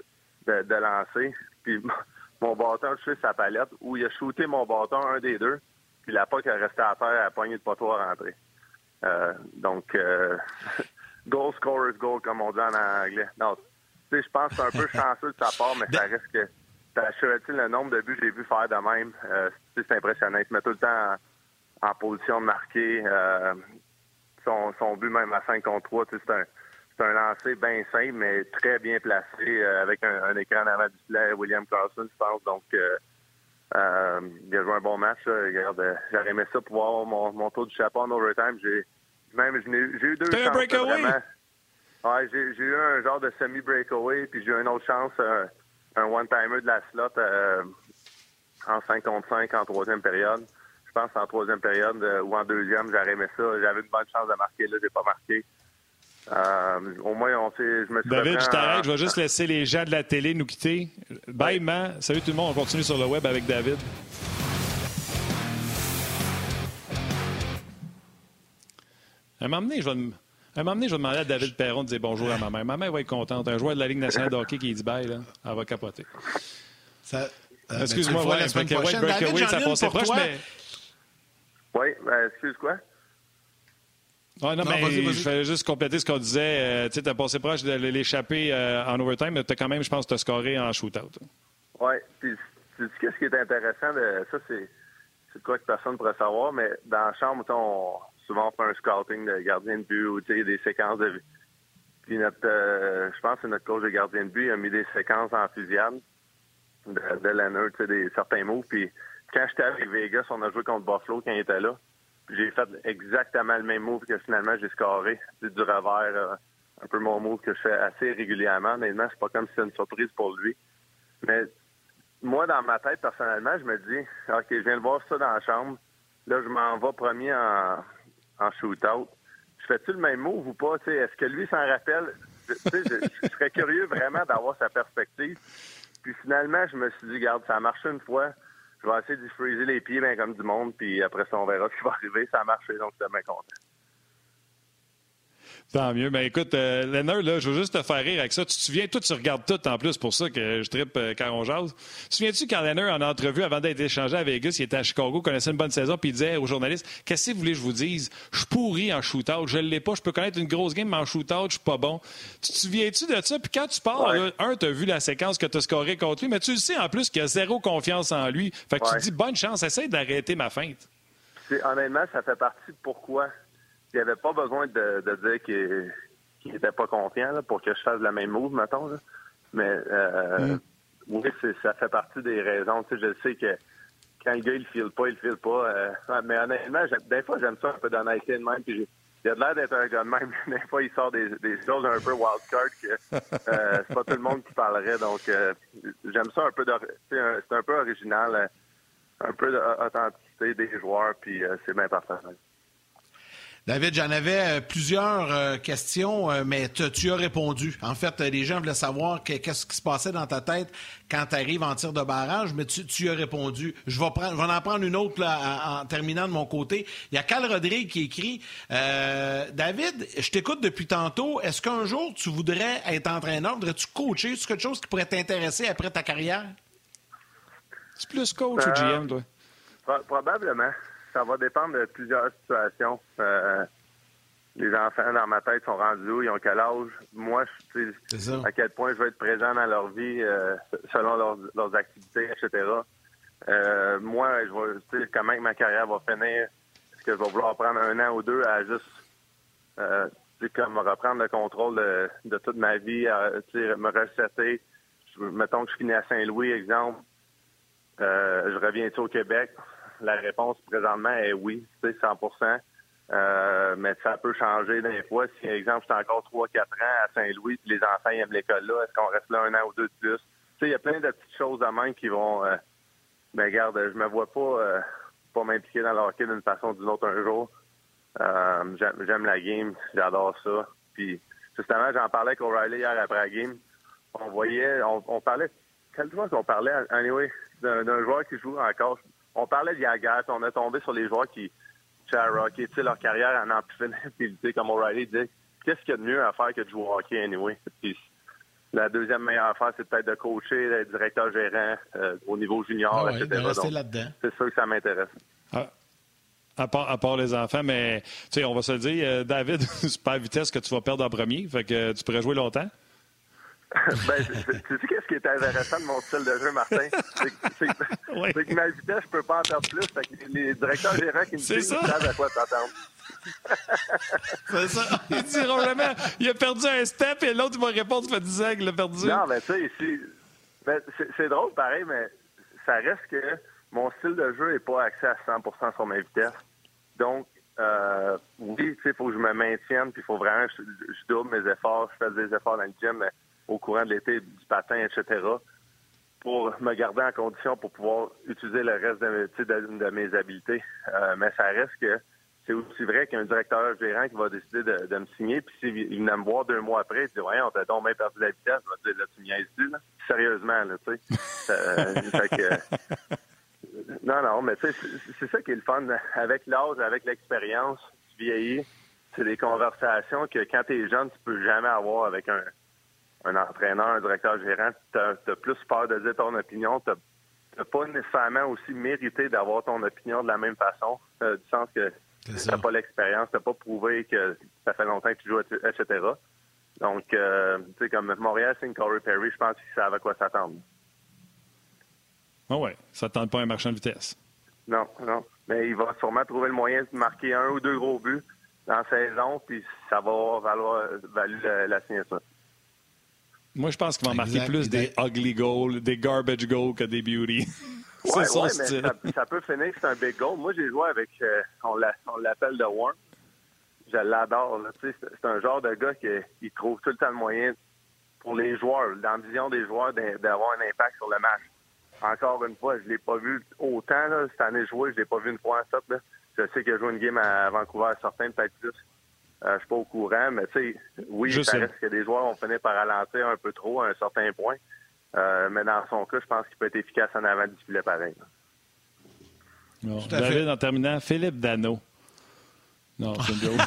de, lancer. Puis mon bâton, je sais sa palette, où il a shooté mon bâton, un des deux, puis la POC est resté à terre à la poignée de poteau à rentrer. Euh, donc, euh, goal scorer's goal, comme on dit en anglais. Non, tu sais, je pense que c'est un peu chanceux de sa part, mais ça reste que T'as le nombre de buts que j'ai vu faire de même? Euh, c'est impressionnant. Il se met tout le temps en, position de marquer. Euh, son, son, but même à 5 contre 3, c'est un, un lancer bien simple, mais très bien placé euh, avec un, écran avant du filet, William Carlson, je pense. Donc, euh, euh, il a joué un bon match. J'aurais aimé ça pour voir mon, mon tour du chapeau en overtime. J'ai même j'ai eu deux chances. Vraiment... Ouais, j'ai eu un genre de semi-breakaway, puis j'ai eu une autre chance, un, one-timer de la slot en 5 contre 5 en troisième période. Je pense en troisième période ou en deuxième, j'aurais aimé ça. J'avais une bonne chance de marquer, là, j'ai pas marqué. Euh, au moins, on sait, je me suis David, je t'arrête. Je vais juste laisser les gens de la télé nous quitter. Bye, man. Salut tout le monde. On continue sur le web avec David. À un moment donné, je vais, un moment donné, je vais demander à David Perron de dire bonjour à ma mère. Ma mère va être contente. Un joueur de la Ligue nationale de hockey qui dit bye, là, elle va capoter. Ça, euh, Excuse-moi, ouais, la semaine prochaine. Breakaway, ça passait proche, mais... Oui, ben, excuse quoi? Ah, non, mais je vais juste compléter ce qu'on disait. Euh, tu as passé proche de l'échapper euh, en overtime, mais tu as quand même, je pense, te scoré en shootout. Oui. Puis, tu sais, ce qui est intéressant, de, ça, c'est quoi que personne ne pourrait savoir, mais dans la chambre, on, souvent, on fait un scouting de gardien de but ou des séquences de. Puis, notre, euh, je pense que notre coach de gardien de but il a mis des séquences en fusillade de, de sais, des certains mots. Puis, quand j'étais avec Vegas, on a joué contre Buffalo quand il était là j'ai fait exactement le même move que finalement j'ai scoré. Du revers, euh, un peu mon move que je fais assez régulièrement. Honnêtement, c'est pas comme si c'était une surprise pour lui. Mais moi, dans ma tête, personnellement, je me dis, OK, je viens de voir ça dans la chambre. Là, je m'en vais premier en, en shootout. je fais-tu le même move ou pas? Est-ce que lui s'en rappelle? Je, je, serais curieux vraiment d'avoir sa perspective. Puis finalement, je me suis dit, regarde, ça a marché une fois. Je vais essayer de freezer les pieds bien comme du monde, puis après ça, on verra ce qui va arriver. Ça a marché, donc je suis bien content. Tant mieux. Ben écoute, euh, là, je veux juste te faire rire avec ça. Tu te souviens, toi, tu regardes tout en plus, pour ça que je trippe euh, quand on jase. Souviens-tu quand Leonard, en entrevue, avant d'être échangé à Vegas, il était à Chicago, connaissait une bonne saison, puis il disait aux journalistes Qu'est-ce que vous voulez que je vous dise? Je suis pourri en shootout. Je ne l'ai pas. Je peux connaître une grosse game, mais en shootout, je suis pas bon. Tu te souviens-tu de ça? Puis quand tu parles, un, tu as vu la séquence que tu as scoré contre lui, mais tu le sais en plus qu'il a zéro confiance en lui. Fait que tu te dis Bonne chance, essaye d'arrêter ma feinte. Honnêtement, ça fait partie de pourquoi il n'y avait pas besoin de, de dire qu'il qui n'était pas confiant là, pour que je fasse la même move, mettons. Là. Mais euh, mm. oui, ça fait partie des raisons. Tu sais, je sais que quand le gars il file pas, il file pas. Euh, mais honnêtement, des fois j'aime ça un peu d'honnêteté de même. Puis il a l'air d'être un gars de même. Des fois, il sort des, des choses un peu wildcard que euh, c'est pas tout le monde qui parlerait. Donc euh, j'aime ça un peu c'est un, peu original, un peu d'authenticité des joueurs, puis c'est bien parfait. David, j'en avais euh, plusieurs euh, questions, euh, mais tu as répondu. En fait, les gens voulaient savoir qu'est-ce qui se passait dans ta tête quand tu arrives en tir de barrage, mais tu, as répondu. Je vais, prendre, en prendre une autre en, terminant de mon côté. Il y a Cal Rodrigue qui écrit David, je t'écoute depuis tantôt. Est-ce qu'un jour tu voudrais être entraîneur? Voudrais-tu coacher? C'est quelque chose qui pourrait t'intéresser après ta carrière? C'est plus coach ou GM, toi? Probablement ça va dépendre de plusieurs situations. Euh, les enfants, dans ma tête, sont rendus où? Ils ont quel âge? Moi, je sais à quel point je vais être présent dans leur vie euh, selon leurs, activités, etc. Euh, moi, je vais, comment ma carrière va finir? Est-ce que je vais vouloir prendre un an ou deux à juste comme reprendre le contrôle de, toute ma vie, à, me resetter? mettons que je finis à Saint-Louis, exemple. je reviens au Québec? La réponse présentement est oui, c'est 100% euh, mais ça peut changer des fois. Si, par exemple, j'étais encore 3-4 ans à Saint-Louis, les enfants aiment l'école là, est-ce qu'on reste là un an ou deux de plus? il y a plein de petites choses à main qui vont. Euh, mais regarde, je me vois pas euh, pas m'impliquer dans le hockey d'une façon ou d'une autre un jour. Euh, j'aime la game, j'adore ça. Puis justement, j'en parlais avec O'Reilly hier après la game. On voyait, on, parlait, quel joueur qu'on parlait, anyway, d'un joueur qui joue encore on parlait de Yagas, on est tombé sur les joueurs qui, Chara, qui leur carrière en amplitude, comme O'Reilly dit, qu'est-ce qu'il y a de mieux à faire que de jouer au hockey anyway? la deuxième meilleure affaire, c'est peut-être de coacher, d'être directeur gérant euh, au niveau junior, ah etc. C'est sûr que ça m'intéresse. Ah, à, part, les enfants, mais on va se le dire, euh, David, c'est pas à vitesse que tu vas perdre en premier, fait que tu pourrais jouer longtemps. ben, tu sais qu'est-ce qui est intéressant de mon style de jeu, Martin? C'est que, ma vitesse, je peux pas en perdre plus. Fait que les directeurs gérants qui me disent, ils savent à quoi t'attendre. c'est ça. Ils diront jamais, il a perdu un step et l'autre, il va répondre, ça fait 10 ans qu'il l'a perdu. Non, mais tu sais, ici, ben, c'est drôle pareil, mais ça reste que mon style de jeu n'est pas axé à 100% sur mes vitesses. Donc, euh, oui, tu sais, il faut que je me maintienne, puis il faut vraiment, je, je, double mes efforts, je fais des efforts dans le gym, mais au courant de l'été, du patin, etc., pour me garder en condition pour pouvoir utiliser le reste de, mes habiletés. Euh, mais ça reste que c'est aussi vrai qu'un directeur gérant qui va décider de, me signer, puis s'il vient me voir deux mois après, il dit on t'a donc bien perdu la vitesse, je vais dire là, tu niaises là? Sérieusement, là, tu sais. Euh, non, non, mais tu sais, c'est ça qui est le fun. Avec l'âge, avec l'expérience, tu vieillis, c'est des conversations que quand tu es jeune, tu peux jamais avoir avec un, un entraîneur, un directeur gérant, tu as, plus peur de dire ton opinion. Tu n'as pas nécessairement aussi mérité d'avoir ton opinion de la même façon, euh, du sens que tu n'as pas l'expérience, tu n'as pas prouvé que ça fait longtemps que tu joues, etc. Donc, euh, tu sais, comme Montréal, c'est Corey Perry, je pense qu'ils savent à quoi s'attendre. Ah ouais, ça ne tente pas un marchand de vitesse. Non, non. Mais il va sûrement trouver le moyen de marquer un ou deux gros buts dans la saison, puis ça va valoir, valoir la signature. Moi, je pense qu'il va marquer plus des ugly goals, des garbage goals que des beauty. c'est son style. ça, peut finir c'est un big goal. Moi, j'ai joué avec, euh, on l'appelle The Worm. Je l'adore. C'est un genre de gars qui trouve tout le temps le moyen pour les joueurs, dans la vision des joueurs, d'avoir un impact sur le match. Encore une fois, je ne l'ai pas vu autant. Là, cette année joué, je ne l'ai pas vu une fois en top. Je sais qu'il a joué une game à Vancouver, certains peut-être plus. Je suis pas au courant, mais tu sais, oui, ça reste que des joueurs ont fini par ralentir un peu trop à un certain point. mais dans son cas, je pense qu'il peut être efficace en avant du filet pareil. David, en terminant, Philippe Dano. Non, c'est une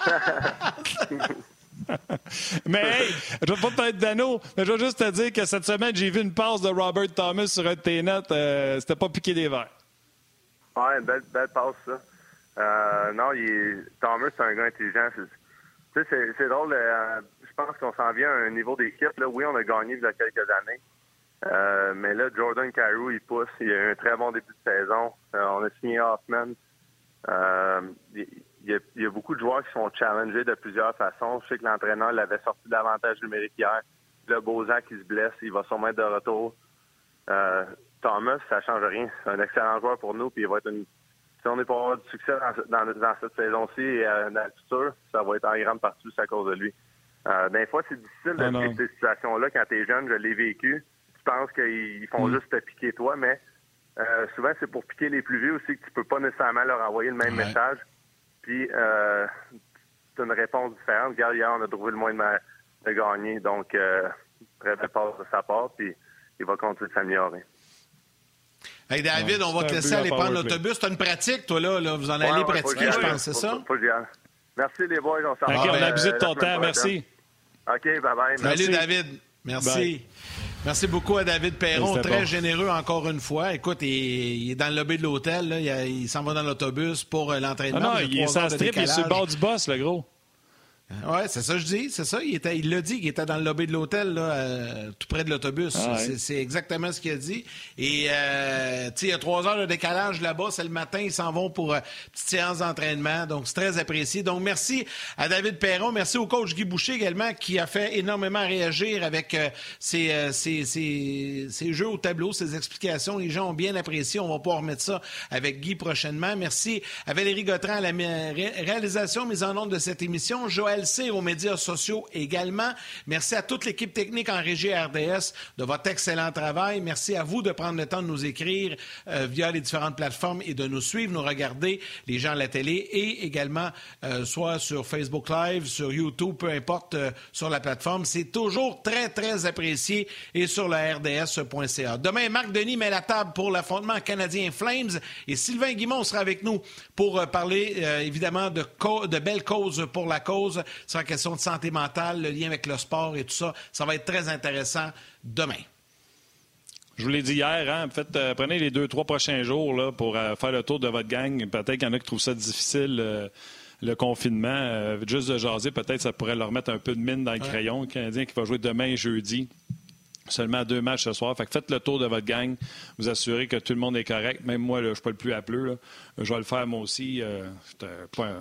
mais hey, je vais pas te parler de Dano, mais je vais juste te dire que cette semaine, j'ai vu une passe de Robert Thomas sur un de tes notes. Euh, c'était pas piqué des verres. Ouais, une belle, belle passe, ça. Euh, non, il Thomas, c'est un gars intelligent. Tu sais, c'est drôle. Euh, je pense qu'on s'en vient à un niveau d'équipe. Oui, on a gagné il y a quelques années. mais là, Jordan Carew, il pousse. Il a eu un très bon début de saison. on a signé Hoffman. Il, y, a, beaucoup de joueurs qui sont challengés de plusieurs façons. Je sais que l'entraîneur l'avait sorti d'avantage numérique hier. Le Bozak qui se blesse, il va sûrement être de retour. Euh, Thomas, ça change rien. C'est un excellent joueur pour nous, puis il va être une. Si on est pour avoir du succès dans, dans, cette saison-ci et euh, dans le futur, ça va être en grande partie à cause de lui. Euh, des fois, c'est difficile de vivre ces situations-là quand tu es jeune. Je l'ai vécu. Tu penses qu'ils font mm. juste te piquer toi, mais euh, souvent, c'est pour piquer les plus vieux aussi que tu peux pas nécessairement leur envoyer le même message. Puis, euh, c'est une réponse différente. Regarde, hier, on a trouvé le moyen de, gagner. Donc, euh, très belle passe de sa part. Puis, il va continuer de s'améliorer. Hey David, on va te laisser aller prendre l'autobus. Tu as une pratique, toi, là. là. Vous en allez pratiquer, je pense, c'est ça? Merci, les boys. On s'en va. OK, on a abusé de ton temps. Merci. OK, bye-bye. Salut, David. Merci. Merci beaucoup à David Perron, très généreux encore une fois. Écoute, il, est dans le lobby de l'hôtel, il, s'en va dans l'autobus pour euh, l'entraînement. Ah non, il est sans strip, il est sur le bord du boss, le gros. Oui, c'est ça que je dis, c'est ça. Il l'a il dit qu'il était dans le lobby de l'hôtel, là, euh, tout près de l'autobus. Ah c'est exactement ce qu'il a dit. Et euh, il y a trois heures de décalage là-bas, c'est le matin, ils s'en vont pour une petite séance d'entraînement. Donc, c'est très apprécié. Donc, merci à David Perron. Merci au coach Guy Boucher également, qui a fait énormément réagir avec ses, ses, jeux au tableau, ses explications. Les gens ont bien apprécié. On va pouvoir remettre ça avec Guy prochainement. Merci à Valérie Gautran à la réalisation mise en nombre de cette émission. Joël aux médias sociaux également. Merci à toute l'équipe technique en régie RDS de votre excellent travail. Merci à vous de prendre le temps de nous écrire euh, via les différentes plateformes et de nous suivre, nous regarder, les gens à la télé et également euh, soit sur Facebook Live, sur YouTube, peu importe euh, sur la plateforme. C'est toujours très, très apprécié et sur le RDS.ca. Demain, Marc Denis met la table pour l'affrontement canadien Flames et Sylvain Guimont sera avec nous pour parler évidemment de, de belles causes pour la cause sur la question de santé mentale, le lien avec le sport et tout ça. Ça va être très intéressant demain. Je vous l'ai dit hier, hein, en fait, euh, prenez les deux, trois prochains jours là, pour euh, faire le tour de votre gang. Peut-être qu'il y en a qui trouvent ça difficile, euh, le confinement. juste de jaser, peut-être ça pourrait leur mettre un peu de mine dans le crayon. Le Canadien qui va jouer demain jeudi. Seulement deux matchs ce soir. Fait que faites le tour de votre gang. Vous assurez que tout le monde est correct. Même moi, je ne suis pas le plus appeleux. Je vais le faire moi aussi. Point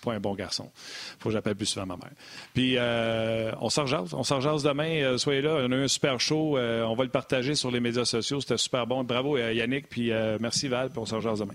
pas un bon garçon. faut que j'appelle plus souvent ma mère. Puis, euh, on s'en On s'en demain. Euh, soyez là. On a eu un super show. Euh, on va le partager sur les médias sociaux. C'était super bon. Bravo, Yannick. Puis, merci, Val. Puis, on s'en demain.